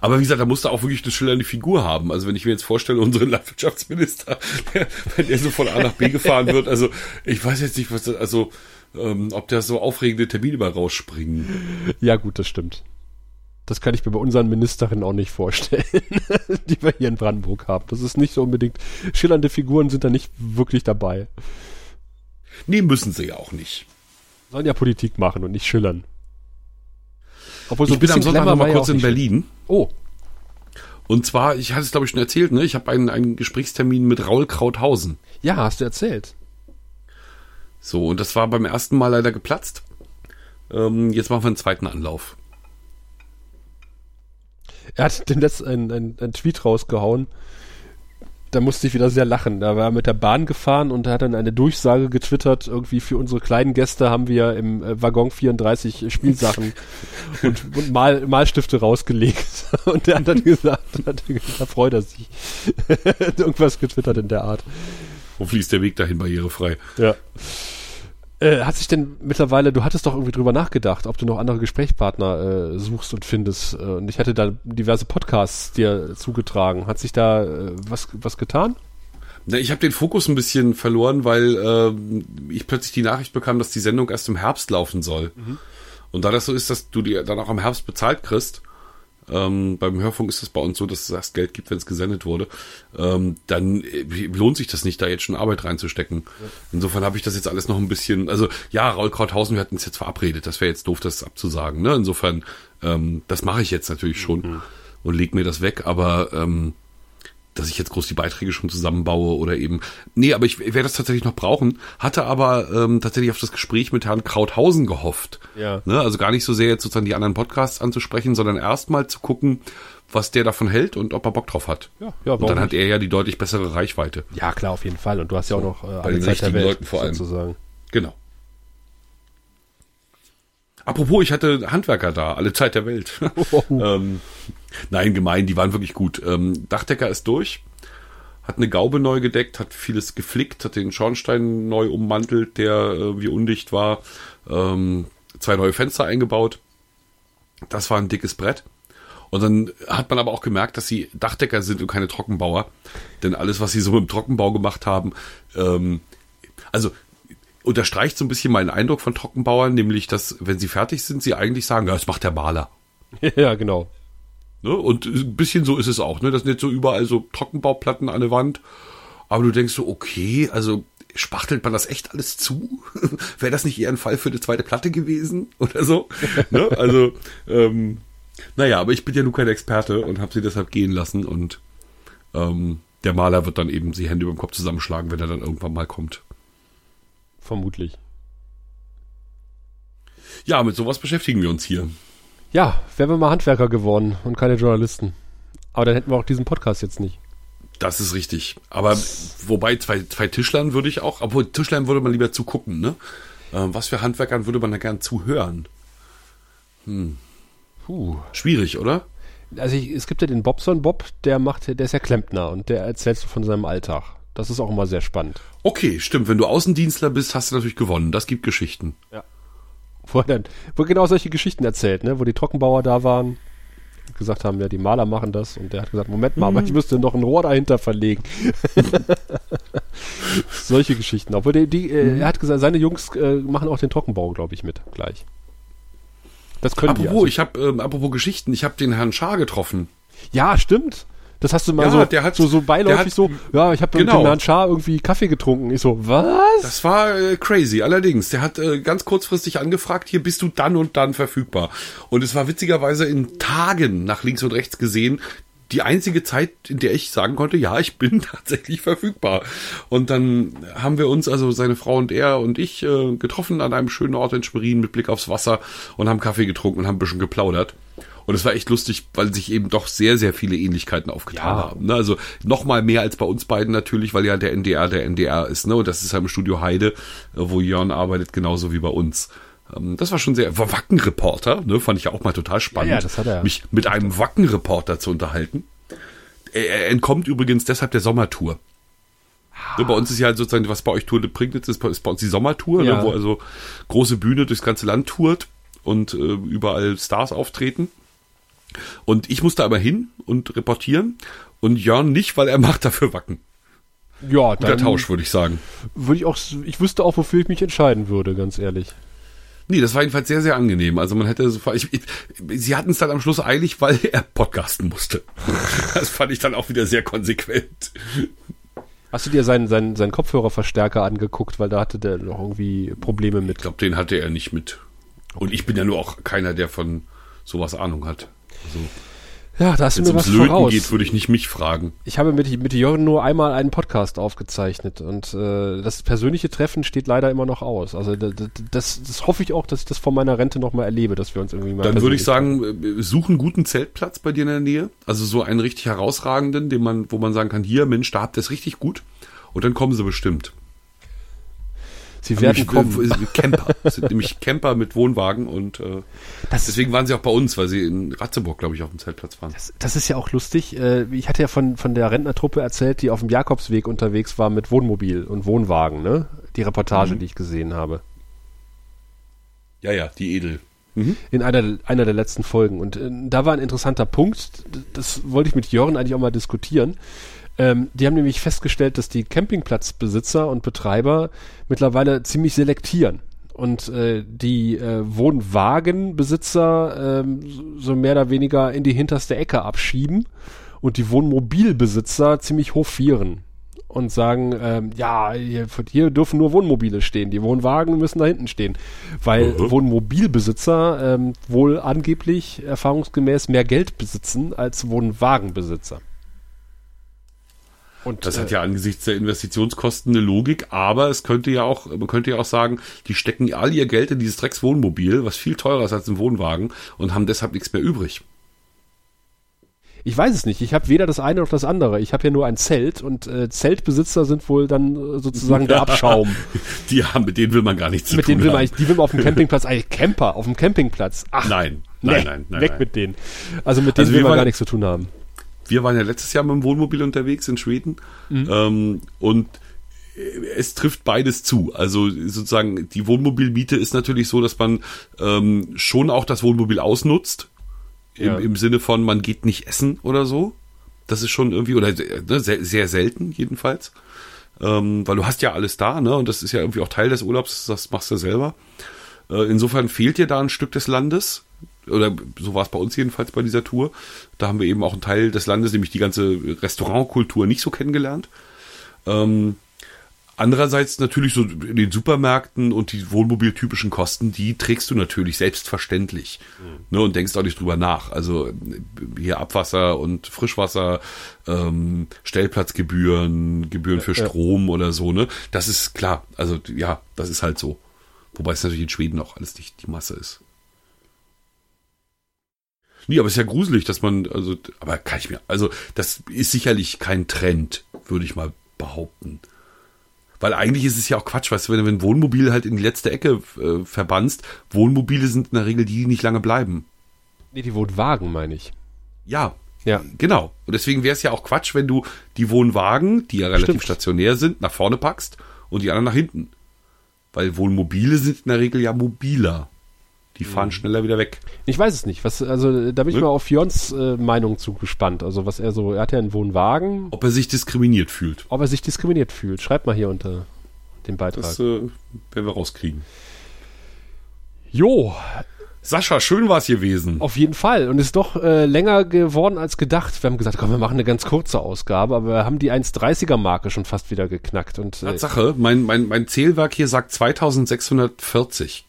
Aber wie gesagt, da musste auch wirklich eine schillernde Figur haben. Also wenn ich mir jetzt vorstelle, unseren Landwirtschaftsminister, der, wenn der so von A nach B gefahren wird, also ich weiß jetzt nicht, was das, also ähm, ob der so aufregende Termine mal rausspringen.
Ja gut, das stimmt. Das kann ich mir bei unseren Ministerinnen auch nicht vorstellen, die wir hier in Brandenburg haben. Das ist nicht so unbedingt, schillernde Figuren sind da nicht wirklich dabei.
Nee, müssen sie ja auch nicht.
Sollen ja Politik machen und nicht schillern.
Obwohl so ich bin am Sonntag noch mal kurz in Berlin.
Oh.
Und zwar, ich hatte es glaube ich schon erzählt, ne? Ich habe einen, einen Gesprächstermin mit Raul Krauthausen.
Ja, hast du erzählt.
So, und das war beim ersten Mal leider geplatzt. Ähm, jetzt machen wir einen zweiten Anlauf.
Er hat den letzten einen, einen, einen Tweet rausgehauen. Da musste ich wieder sehr lachen. Da war er mit der Bahn gefahren und hat dann eine Durchsage getwittert. Irgendwie für unsere kleinen Gäste haben wir im äh, Waggon 34 Spielsachen und, und Mal, Malstifte rausgelegt. Und er hat dann gesagt, hat, da freut er sich. Irgendwas getwittert in der Art.
Wo fließt der Weg dahin barrierefrei?
Ja. Äh, hat sich denn mittlerweile, du hattest doch irgendwie drüber nachgedacht, ob du noch andere Gesprächspartner äh, suchst und findest. Äh, und ich hatte da diverse Podcasts dir zugetragen. Hat sich da äh, was, was getan?
Ich habe den Fokus ein bisschen verloren, weil äh, ich plötzlich die Nachricht bekam, dass die Sendung erst im Herbst laufen soll. Mhm. Und da das so ist, dass du die dann auch im Herbst bezahlt kriegst, ähm, beim Hörfunk ist es bei uns so, dass es erst Geld gibt, wenn es gesendet wurde. Ähm, dann äh, lohnt sich das nicht, da jetzt schon Arbeit reinzustecken. Insofern habe ich das jetzt alles noch ein bisschen, also ja, Raul Krauthausen, wir hatten es jetzt verabredet. Das wäre jetzt doof, das abzusagen. Ne? Insofern, ähm, das mache ich jetzt natürlich schon mhm. und leg mir das weg, aber ähm, dass ich jetzt groß die Beiträge schon zusammenbaue oder eben. Nee, aber ich werde das tatsächlich noch brauchen. Hatte aber ähm, tatsächlich auf das Gespräch mit Herrn Krauthausen gehofft.
Ja.
Ne? Also gar nicht so sehr jetzt sozusagen die anderen Podcasts anzusprechen, sondern erstmal zu gucken, was der davon hält und ob er Bock drauf hat.
Ja, ja,
und dann nicht? hat er ja die deutlich bessere Reichweite.
Ja, klar, auf jeden Fall. Und du hast ja auch noch
äh, alle Zeit der Welt, Leuten vor allem.
sozusagen.
Genau. Apropos, ich hatte Handwerker da, alle Zeit der Welt. Oh. ähm, nein, gemein, die waren wirklich gut. Ähm, Dachdecker ist durch, hat eine Gaube neu gedeckt, hat vieles geflickt, hat den Schornstein neu ummantelt, der äh, wie undicht war, ähm, zwei neue Fenster eingebaut. Das war ein dickes Brett. Und dann hat man aber auch gemerkt, dass sie Dachdecker sind und keine Trockenbauer. Denn alles, was sie so dem Trockenbau gemacht haben, ähm, also unterstreicht so ein bisschen meinen Eindruck von Trockenbauern, nämlich, dass, wenn sie fertig sind, sie eigentlich sagen, ja, das macht der Maler.
Ja, genau.
Ne? Und ein bisschen so ist es auch, ne? Das sind jetzt so überall so Trockenbauplatten an der Wand. Aber du denkst so, okay, also spachtelt man das echt alles zu? Wäre das nicht eher ein Fall für eine zweite Platte gewesen oder so? ne? Also, ähm, naja, aber ich bin ja nur kein Experte und habe sie deshalb gehen lassen und ähm, der Maler wird dann eben die Hände über dem Kopf zusammenschlagen, wenn er dann irgendwann mal kommt.
Vermutlich.
Ja, mit sowas beschäftigen wir uns hier.
Ja, wären wir mal Handwerker geworden und keine Journalisten. Aber dann hätten wir auch diesen Podcast jetzt nicht.
Das ist richtig. Aber wobei zwei, zwei Tischlern würde ich auch, obwohl Tischlern würde man lieber zugucken, ne? Ähm, was für Handwerkern würde man da gern zuhören? Hm. Puh. Schwierig, oder?
Also ich, es gibt ja den Bobson Bob, der macht, der ist ja Klempner und der erzählt so von seinem Alltag. Das ist auch immer sehr spannend.
Okay, stimmt. Wenn du Außendienstler bist, hast du natürlich gewonnen. Das gibt Geschichten.
Ja. Wo er dann, wo genau solche Geschichten erzählt, ne? Wo die Trockenbauer da waren gesagt haben, ja, die Maler machen das. Und der hat gesagt, Moment mal, aber ich müsste noch ein Rohr dahinter verlegen. Solche Geschichten. Obwohl die, die äh, mhm. er hat gesagt, seine Jungs äh, machen auch den Trockenbau, glaube ich, mit gleich.
Das können apropos, die. Also. Ich habe, ähm, apropos Geschichten, ich habe den Herrn Schaar getroffen.
Ja, stimmt. Das hast du mal ja, so, der hat, so, so beiläufig hat, so, ja, ich habe genau. mit dem Herrn Schar irgendwie Kaffee getrunken. Ich so, was?
Das war äh, crazy, allerdings. Der hat äh, ganz kurzfristig angefragt, hier bist du dann und dann verfügbar. Und es war witzigerweise in Tagen nach links und rechts gesehen, die einzige Zeit, in der ich sagen konnte, ja, ich bin tatsächlich verfügbar. Und dann haben wir uns, also seine Frau und er und ich, äh, getroffen an einem schönen Ort in Schwerin mit Blick aufs Wasser und haben Kaffee getrunken und haben ein bisschen geplaudert. Und es war echt lustig, weil sich eben doch sehr, sehr viele Ähnlichkeiten aufgetan ja. haben. Ne? Also noch mal mehr als bei uns beiden natürlich, weil ja der NDR der NDR ist. Ne? Und das ist ja im Studio Heide, äh, wo Jörn arbeitet, genauso wie bei uns. Ähm, das war schon sehr, Wackenreporter, ne? fand ich ja auch mal total spannend,
ja, ja, das hat er.
mich mit einem Wackenreporter zu unterhalten. Er, er entkommt übrigens deshalb der Sommertour. Ah. Bei uns ist ja halt sozusagen, was bei euch Tour de Prignitz ist, ist bei uns die Sommertour, ne? ja. ne, wo also große Bühne durchs ganze Land tourt und äh, überall Stars auftreten. Und ich musste aber hin und reportieren und Jörn nicht, weil er macht dafür Wacken.
Ja,
Guter Tausch, würde ich sagen.
Würde ich auch, ich wüsste auch, wofür ich mich entscheiden würde, ganz ehrlich.
Nee, das war jedenfalls sehr, sehr angenehm. Also man hätte so, ich, ich, sie hatten es dann am Schluss eilig, weil er podcasten musste. Das fand ich dann auch wieder sehr konsequent.
Hast du dir seinen, seinen, seinen Kopfhörerverstärker angeguckt, weil da hatte der noch irgendwie Probleme mit?
Ich glaube, den hatte er nicht mit. Und ich bin ja nur auch keiner, der von sowas Ahnung hat. Also,
Ja, da hast du
wenn es
mir was
ums Löten
voraus.
geht, würde ich nicht mich fragen.
Ich habe mit, mit Jörn nur einmal einen Podcast aufgezeichnet und äh, das persönliche Treffen steht leider immer noch aus. Also da- da- das, das hoffe ich auch, dass ich das von meiner Rente noch mal erlebe, dass wir uns irgendwie mal
Dann würde ich sagen, äh, such einen guten Zeltplatz bei dir in der Nähe. Also so einen richtig herausragenden, den man, wo man sagen kann, hier, Mensch, da habt ihr es richtig gut. Und dann kommen sie bestimmt.
Sie werden
Nämlich,
kommen.
Camper. Das sind nämlich Camper mit Wohnwagen und äh,
Das,
deswegen waren sie auch bei uns, weil sie in Ratzeburg, glaube ich, auf dem Zeltplatz waren.
das, das ist ja auch lustig. Äh, ich hatte ja von, von der Rentnertruppe erzählt, die auf dem Jakobsweg unterwegs war mit Wohnmobil und Wohnwagen, ne? Die Reportage,
Mhm.
die ich gesehen habe.
Ja, ja, die Edel.
in einer, einer der letzten Folgen. Und äh, da war ein interessanter Punkt, das wollte ich mit Jörn eigentlich auch mal diskutieren. Ähm, die haben nämlich festgestellt, dass die Campingplatzbesitzer und Betreiber mittlerweile ziemlich selektieren. Und äh, die äh, Wohnwagenbesitzer ähm, so- so mehr oder weniger in die hinterste Ecke abschieben und die Wohnmobilbesitzer ziemlich hofieren und sagen, ähm, ja, hier, hier dürfen nur Wohnmobile stehen, die Wohnwagen müssen da hinten stehen, weil
Mhm.
Wohnmobilbesitzer ähm, wohl angeblich erfahrungsgemäß mehr Geld besitzen als Wohnwagenbesitzer. Und
Das
äh,
hat ja angesichts der Investitionskosten eine Logik, aber es könnte ja auch, man könnte ja auch sagen, die stecken all ihr Geld in dieses Dreckswohnmobil, was viel teurer ist als ein Wohnwagen und haben deshalb nichts mehr übrig.
ich weiß es nicht. Ich habe weder das eine noch das andere. Ich habe ja nur ein Zelt und äh, Zeltbesitzer sind wohl dann äh, sozusagen der Abschaum.
Die haben, mit denen will man gar nichts zu
mit
tun
denen will man
haben.
die will man auf dem Campingplatz, eigentlich Camper auf dem Campingplatz. Ach,
Nein, nein,
nee,
nein, nein.
weg
nein.
mit denen. Also mit denen
Also
will man
waren-
gar nichts zu tun haben.
Wir waren ja letztes Jahr mit dem Wohnmobil unterwegs in Schweden ähm, und es trifft beides zu. Also sozusagen die Wohnmobilmiete ist natürlich so, dass man ähm, schon auch das Wohnmobil ausnutzt. Im,
Ja.
Im Sinne von, man geht nicht essen oder so. Das ist schon irgendwie, oder ne, sehr, sehr selten jedenfalls. Ähm, weil du hast ja alles da, ne? Und das ist ja irgendwie auch Teil des Urlaubs, das machst du selber. Äh, insofern fehlt dir da ein Stück des Landes. Oder so war es bei uns jedenfalls bei dieser Tour. Da haben wir eben auch einen Teil des Landes, nämlich die ganze Restaurantkultur, nicht so kennengelernt. Ähm, andererseits natürlich so in den Supermärkten und die wohnmobiltypischen Kosten, die trägst du natürlich selbstverständlich. Ne, und denkst auch nicht drüber nach. Also hier Abwasser und Frischwasser, ähm, Stellplatzgebühren, Gebühren für
Ja.
Strom oder so, ne? Das ist klar. Also ja, das ist halt so. Wobei es natürlich in Schweden auch alles nicht die Masse ist. Nee, aber es ist ja gruselig, dass man, also, aber kann ich mir, also, das ist sicherlich kein Trend, würde ich mal behaupten. Weil eigentlich ist es ja auch Quatsch, weißt du, wenn du ein Wohnmobil halt in die letzte Ecke äh, verbannst, Wohnmobile sind in der Regel die, die nicht lange bleiben.
Nee, die Wohnwagen, meine ich.
Ja,
Ja.
genau. Und deswegen wäre es ja auch Quatsch, wenn du die Wohnwagen, die ja relativ
Stimmt.
stationär sind, nach vorne packst und die anderen nach hinten. Weil Wohnmobile sind in der Regel ja mobiler. Die fahren mhm. schneller wieder weg.
Ich weiß es nicht. Was, also da bin ich
ne?
mal auf Jons äh, Meinung zugespannt. Also was er so, er hat ja einen Wohnwagen.
Ob er sich diskriminiert fühlt.
Ob er sich diskriminiert fühlt. Schreibt mal hier unter dem Beitrag.
Das äh, werden wir rauskriegen.
Jo.
Sascha, schön war es gewesen.
Auf jeden Fall. Und ist doch äh, länger geworden als gedacht. Wir haben gesagt, komm, wir machen eine ganz kurze Ausgabe, aber wir haben die 1,30er-Marke schon fast wieder geknackt. Und, äh,
Tatsache, mein, mein, mein Zählwerk hier sagt
2640.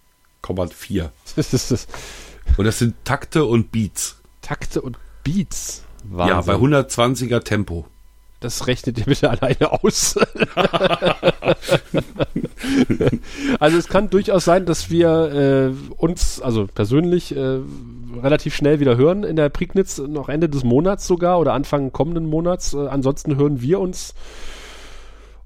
und das sind Takte und Beats.
Takte und Beats. Wahnsinn.
Ja, bei 120er Tempo.
Das rechnet ihr bitte alleine aus. also es kann durchaus sein, dass wir äh, uns, also persönlich, äh, relativ schnell wieder hören in der Prignitz, noch Ende des Monats sogar oder Anfang kommenden Monats. Äh, ansonsten hören wir uns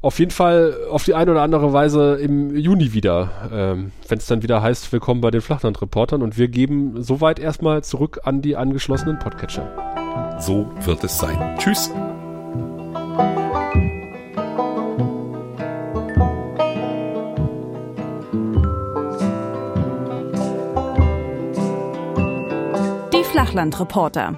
auf jeden Fall auf die eine oder andere Weise im Juni wieder, ähm, wenn es dann wieder heißt, willkommen bei den Flachland-Reportern und wir geben soweit erstmal zurück an die angeschlossenen Podcatcher.
So wird es sein. Tschüss.
Die Flachlandreporter.